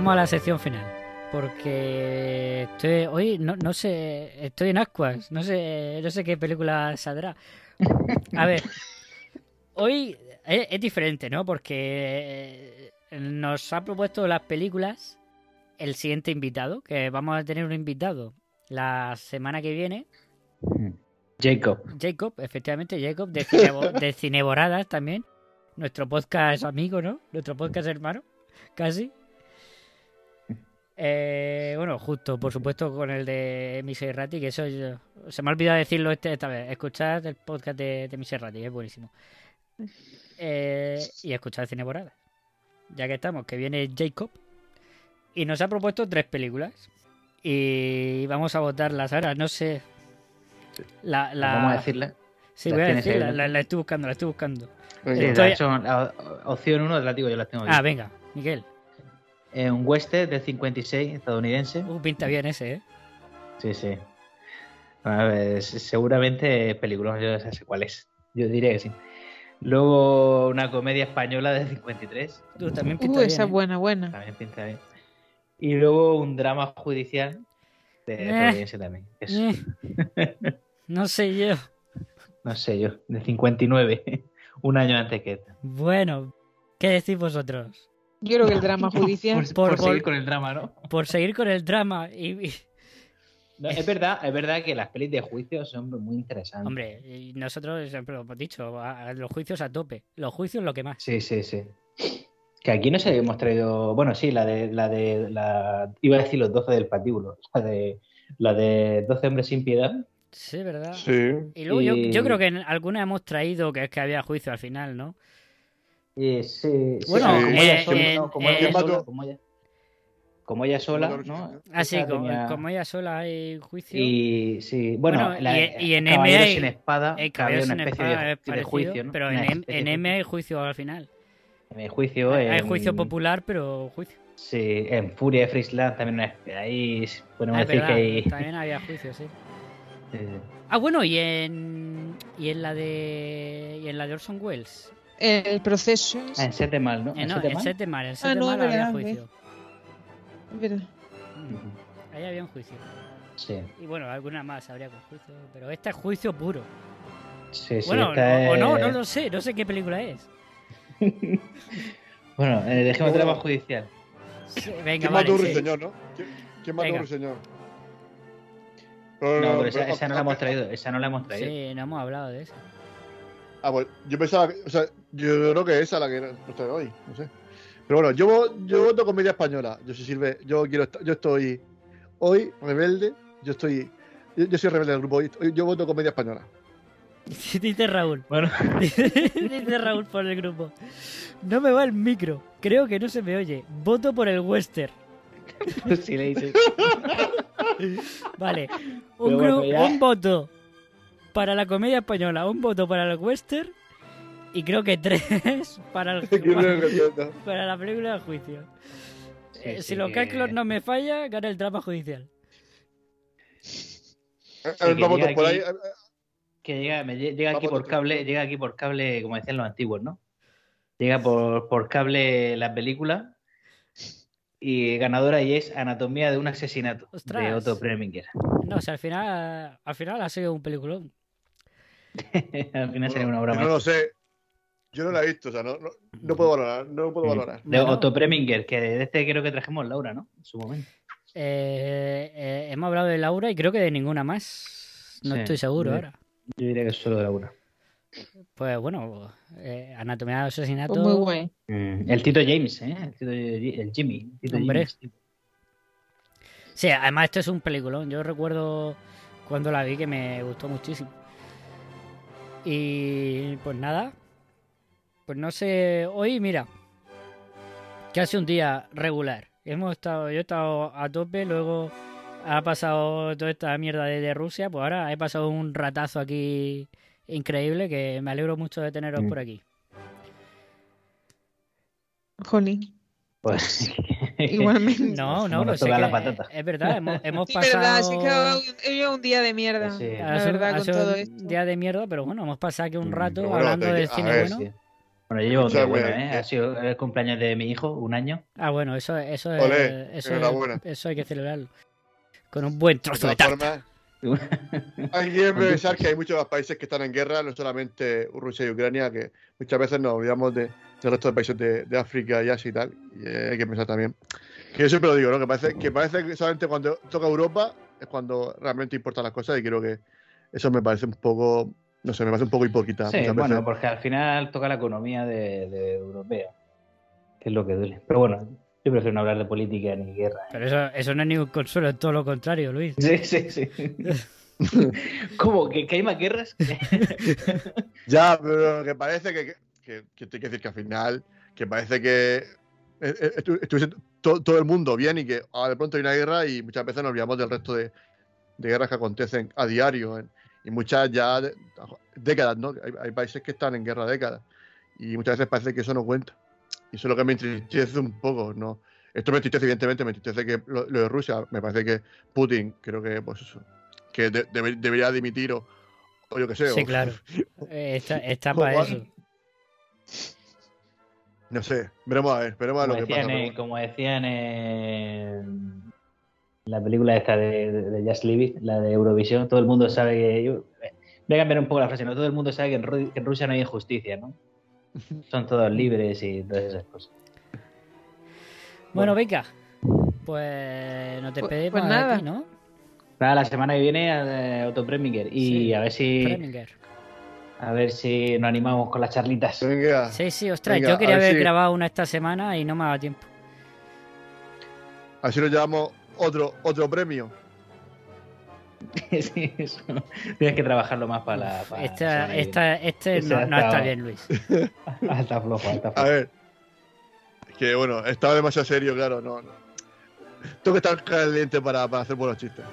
Speaker 1: Vamos a la sección final. Porque estoy, hoy no, no sé, estoy en ascuas, no sé, no sé qué película saldrá. A ver, hoy es, es diferente, ¿no? Porque eh, nos ha propuesto las películas el siguiente invitado, que vamos a tener un invitado la semana que viene,
Speaker 4: Jacob.
Speaker 1: Jacob, efectivamente, Jacob, de, Cinebo- de Cineboradas también. Nuestro podcast amigo, ¿no? Nuestro podcast hermano, casi. Eh, bueno, justo, por supuesto, con el de Miserati, que eso yo- se me ha olvidado decirlo este, esta vez. Escuchad el podcast de, de Miserati, es buenísimo. Eh, y escuchad Cineboradas. Ya que estamos, que viene Jacob. Y nos ha propuesto tres películas. Y vamos a votarlas ahora, no sé. La, la...
Speaker 4: Vamos a decirla.
Speaker 1: Sí,
Speaker 4: ¿Las
Speaker 1: voy a decirla, la, la estoy buscando, la estoy buscando.
Speaker 4: Sí,
Speaker 1: Estoy-
Speaker 4: la son- la opción 1 de la digo, yo las tengo aquí.
Speaker 1: Ah, venga, Miguel.
Speaker 4: Eh, un western del 56 estadounidense.
Speaker 1: Uh, pinta bien ese, ¿eh?
Speaker 4: Sí, sí. A ver, se- seguramente película, yo ya sé cuál es. Yo diría que sí. Luego una comedia española del 53.
Speaker 1: Tú también
Speaker 2: Uh,
Speaker 1: pinta
Speaker 2: esa
Speaker 1: bien. ¿eh?
Speaker 2: buena, buena.
Speaker 4: También pinta bien. Y luego un drama judicial de
Speaker 1: Eh.
Speaker 4: estadounidense también.
Speaker 1: Eh, *laughs* no sé yo.
Speaker 4: no sé yo, de 59. *laughs* un año antes que esta.
Speaker 1: Bueno, ¿qué decís vosotros?
Speaker 2: Yo creo que el *laughs* drama judicial.
Speaker 4: Por, por seguir con el drama, ¿no?
Speaker 1: Por seguir con el drama. Y, y-
Speaker 4: No, es verdad, es verdad que las pelis de juicio son muy interesantes.
Speaker 1: Hombre, y nosotros siempre lo hemos dicho, a- a los juicios a tope. Los juicios lo que más.
Speaker 4: Sí, sí, sí. Que aquí no se hemos traído. Bueno, sí, la de. la de la Iba a decir los 12 del patíbulo. *laughs* La de. La de 12 hombres sin piedad.
Speaker 1: Sí, ¿verdad?
Speaker 3: Sí.
Speaker 1: Y luego yo,
Speaker 4: Y-
Speaker 1: yo creo que en alguna hemos traído que es que había juicio al final, ¿no?
Speaker 4: Y sí, sí,
Speaker 1: Bueno,
Speaker 4: como ella
Speaker 1: eh,
Speaker 4: sola,
Speaker 1: en-
Speaker 4: ¿no? como
Speaker 1: en-
Speaker 4: ella
Speaker 3: ¿Quién
Speaker 4: sola,
Speaker 3: mató?
Speaker 4: como ella, como ella sola,
Speaker 3: mató a
Speaker 4: ¿no?
Speaker 1: Así, Ah, como,
Speaker 4: tenía-
Speaker 1: como ella sola hay juicio.
Speaker 4: Y sí, bueno,
Speaker 1: Bueno,
Speaker 4: la-
Speaker 1: y- y en
Speaker 4: Caballeros
Speaker 1: MA
Speaker 4: sin espada,
Speaker 1: El
Speaker 4: había
Speaker 1: caballero
Speaker 4: una
Speaker 1: sin
Speaker 4: especie
Speaker 1: espada
Speaker 4: de,
Speaker 1: es
Speaker 4: de
Speaker 1: parecido,
Speaker 4: juicio, ¿no?
Speaker 1: pero
Speaker 4: Una
Speaker 1: en, M- en M hay juicio al final.
Speaker 4: juicio. juicio
Speaker 1: Hay
Speaker 4: en,
Speaker 1: juicio popular, pero juicio.
Speaker 4: Sí, en Furia de Friesland también una ahí podemos
Speaker 1: Ah,
Speaker 4: decir
Speaker 1: verdad,
Speaker 4: que hay...
Speaker 1: También había juicio, sí. *laughs*
Speaker 4: eh,
Speaker 1: Ah, bueno, y en y en la de y en la de Orson Welles.
Speaker 2: El proceso.
Speaker 4: ah, en Sete Mal, ¿no?
Speaker 1: Eh, no,
Speaker 4: Sete
Speaker 1: en
Speaker 4: Mal?
Speaker 1: Sete Mar, en
Speaker 2: Ah,
Speaker 1: Sete
Speaker 2: no,
Speaker 1: Mar
Speaker 2: es
Speaker 1: había
Speaker 2: verdad,
Speaker 1: juicio.
Speaker 2: Es verdad.
Speaker 1: Mm, Ahí había un juicio.
Speaker 4: Sí,
Speaker 1: Y bueno, alguna más habría con juicio, pero este es juicio puro.
Speaker 4: sí, sí.
Speaker 1: bueno,
Speaker 4: esta
Speaker 1: no- o no,
Speaker 4: es-
Speaker 1: no lo sé, no sé qué película es. *laughs*
Speaker 4: Bueno, eh, dejemos el
Speaker 3: Bueno.
Speaker 4: drama judicial.
Speaker 1: Sí, venga,
Speaker 3: ¿Quién
Speaker 1: vale.
Speaker 3: mató a un
Speaker 1: sí.
Speaker 3: ruiseñor, no? ¿Quién, quién mató a un ruiseñor?
Speaker 4: No, pero esa, esa no la hemos traído, esa no la hemos traído.
Speaker 1: Sí, no hemos hablado de eso.
Speaker 3: Ah, pues yo pensaba, que- o sea, yo creo que esa es la que nos trae hoy, no sé. Pero bueno, yo, yo voto comedia española. Yo sí sirve, yo quiero estar- yo estoy hoy rebelde, yo estoy yo, yo soy rebelde del grupo, hoy- yo voto comedia española. *laughs*
Speaker 1: Dice Raúl.
Speaker 4: Bueno, *laughs*
Speaker 1: Dice Raúl por el grupo. No me va el micro. Creo que no se me oye. Voto por el western. *laughs*
Speaker 4: sí le dice.
Speaker 1: Vale. Un,
Speaker 4: Pero bueno,
Speaker 1: gru-
Speaker 4: ya.
Speaker 1: un voto para la comedia española, un voto para el western y creo que tres *laughs* para, el, *laughs* para la película de juicio. Eh,
Speaker 4: Sí,
Speaker 1: si
Speaker 4: sí,
Speaker 1: los
Speaker 4: que-
Speaker 1: cálculos no me fallan, gana el drama judicial.
Speaker 3: Eh,
Speaker 4: que llega
Speaker 3: por
Speaker 4: aquí-
Speaker 3: ahí. eh,
Speaker 4: Que llega, me lle- llega aquí por cable, llega aquí por cable, como decían los antiguos, ¿no? Llega por, por cable la película y ganadora y es Anatomía de un asesinato de
Speaker 1: Ostras.
Speaker 4: Otto Preminger.
Speaker 1: No, o sea, al final, al final ha sido un peliculón. *laughs*
Speaker 4: Al final sería una obra
Speaker 3: no
Speaker 4: más.
Speaker 3: lo sé. Yo no la he visto, o sea, no, no, no puedo valorar, no puedo valorar.
Speaker 4: De
Speaker 1: Bueno.
Speaker 4: Otto Preminger, que de este creo que trajimos Laura, ¿no? En su momento.
Speaker 1: Eh, eh, hemos hablado de Laura y creo que de ninguna más. No
Speaker 4: Sí,
Speaker 1: estoy seguro ahora.
Speaker 4: Yo diría que es solo de Laura.
Speaker 1: Pues bueno, eh, Anatomía de asesinato.
Speaker 2: Pues muy guay.
Speaker 4: Mm, El Tito James, ¿eh? El, Tito, el Jimmy. el Tito
Speaker 1: Hombre.
Speaker 4: James.
Speaker 1: Sí, además este es un peliculón. Yo recuerdo cuando la vi que me gustó muchísimo. Y pues nada. Pues no sé. Hoy, mira. Que hace un día regular. Hemos estado, yo he estado a tope, luego ha pasado toda esta mierda de, de Rusia, pues ahora he pasado un ratazo aquí increíble que me alegro mucho de teneros
Speaker 4: Mm.
Speaker 1: por aquí.
Speaker 2: Jolín.
Speaker 4: Pues, *laughs* *laughs*
Speaker 2: Igualmente.
Speaker 1: No, no,
Speaker 4: nos
Speaker 1: pues es,
Speaker 4: toca la
Speaker 1: que-
Speaker 4: patata.
Speaker 1: es verdad, hemos, *laughs* hemos
Speaker 2: Sí,
Speaker 1: pasado...
Speaker 2: verdad, sí que hoy- hoy es un día de mierda.
Speaker 4: Sí.
Speaker 2: La
Speaker 1: Ha sido-
Speaker 2: verdad,
Speaker 1: ha
Speaker 2: con
Speaker 1: sido
Speaker 2: todo
Speaker 1: un
Speaker 2: esto.
Speaker 1: día de mierda, pero bueno, hemos pasado aquí un
Speaker 4: Mm,
Speaker 1: rato
Speaker 3: pero bueno,
Speaker 1: hablando
Speaker 3: te-
Speaker 1: del cine
Speaker 3: ver,
Speaker 1: bueno.
Speaker 4: Sí. Bueno, yo llevo un día
Speaker 3: Escúchame,
Speaker 4: bueno, ¿eh? Ha sido el cumpleaños de mi hijo, un año.
Speaker 1: Ah, bueno, eso, eso, es,
Speaker 3: Olé,
Speaker 1: eso, es- eso hay que celebrarlo. Con un buen
Speaker 3: De
Speaker 1: trozo de tarta.
Speaker 3: formas, *laughs* hay que pensar que hay muchos más países que están en guerra, no solamente Rusia y Ucrania, que muchas veces nos olvidamos de, del resto de países de, de África y Asia y tal. Y hay que pensar también. Que yo siempre lo digo, ¿no? Que parece, que parece que solamente cuando toca Europa es cuando realmente importan las cosas y creo que eso me parece un poco, no sé, me parece un poco hipócrita.
Speaker 4: Sí, bueno,
Speaker 3: veces.
Speaker 4: porque al final toca la economía de, de europea, que es lo que duele. Pero bueno, yo prefiero no hablar de política ni guerra. ¿eh?
Speaker 1: Pero eso, eso no es ningún consuelo, es todo lo contrario, Luis.
Speaker 4: Sí, sí, sí. *laughs* ¿Cómo? ¿Que, que hay más guerras? *laughs*
Speaker 3: Ya, pero que parece que, que, que que decir que al final, que parece que eh, eh, estu- estuviese to- todo el mundo bien y que ahora de pronto hay una guerra y muchas veces nos olvidamos del resto de, de guerras que acontecen a diario en- y muchas ya décadas, ¿no? Hay, hay países que están en guerra décadas y muchas veces parece que eso no cuenta. Y eso es lo que me entristece un poco, ¿no? Esto me entristece, evidentemente, me entristece que lo, lo de Rusia, me parece que Putin, creo que, pues eso, que de- debe- debería dimitir o, o yo qué sé.
Speaker 1: Sí,
Speaker 3: o-
Speaker 1: claro. *laughs* Eh, Está, está para eso.
Speaker 3: No sé, veremos a ver, veremos a ver
Speaker 4: Como
Speaker 3: lo que pasa.
Speaker 4: decían, en, como decían en la película esta de, de, de Just Leave It, la de Eurovisión, todo el mundo sabe que... yo- voy a cambiar un poco la frase, ¿no? Todo el mundo sabe que en, Ru- que en Rusia no hay injusticia, ¿no? *laughs* Son todos libres y todas esas cosas.
Speaker 1: Bueno, venga. Pues nos despedimos
Speaker 2: pues
Speaker 1: de
Speaker 2: nada.
Speaker 1: aquí, ¿no?
Speaker 4: Nada, la semana que viene eh, Otto Preminger. Y
Speaker 1: Sí,
Speaker 4: a ver si.
Speaker 1: Preminger.
Speaker 4: A ver si nos animamos con las charlitas.
Speaker 3: Venga.
Speaker 1: Sí, sí, ostras,
Speaker 3: Venga,
Speaker 1: yo
Speaker 3: a
Speaker 1: quería
Speaker 3: ver
Speaker 1: haber
Speaker 3: si-
Speaker 1: grabado una esta semana y no me ha dado tiempo.
Speaker 3: Así nos llevamos otro, otro premio. *laughs*
Speaker 4: Tienes que trabajarlo más para, para
Speaker 1: esta, esta, este no, no, está bien, Luis. *laughs*
Speaker 4: está flojo, está flojo.
Speaker 3: A ver. Es que bueno, estaba demasiado serio, claro, no, no. Tengo que estar caliente para, para hacer buenos chistes.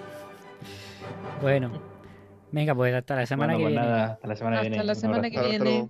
Speaker 1: Bueno. Venga, pues hasta la semana
Speaker 4: bueno,
Speaker 1: que
Speaker 4: pues
Speaker 1: viene.
Speaker 4: Nada, hasta la semana que viene.
Speaker 2: La semana que viene.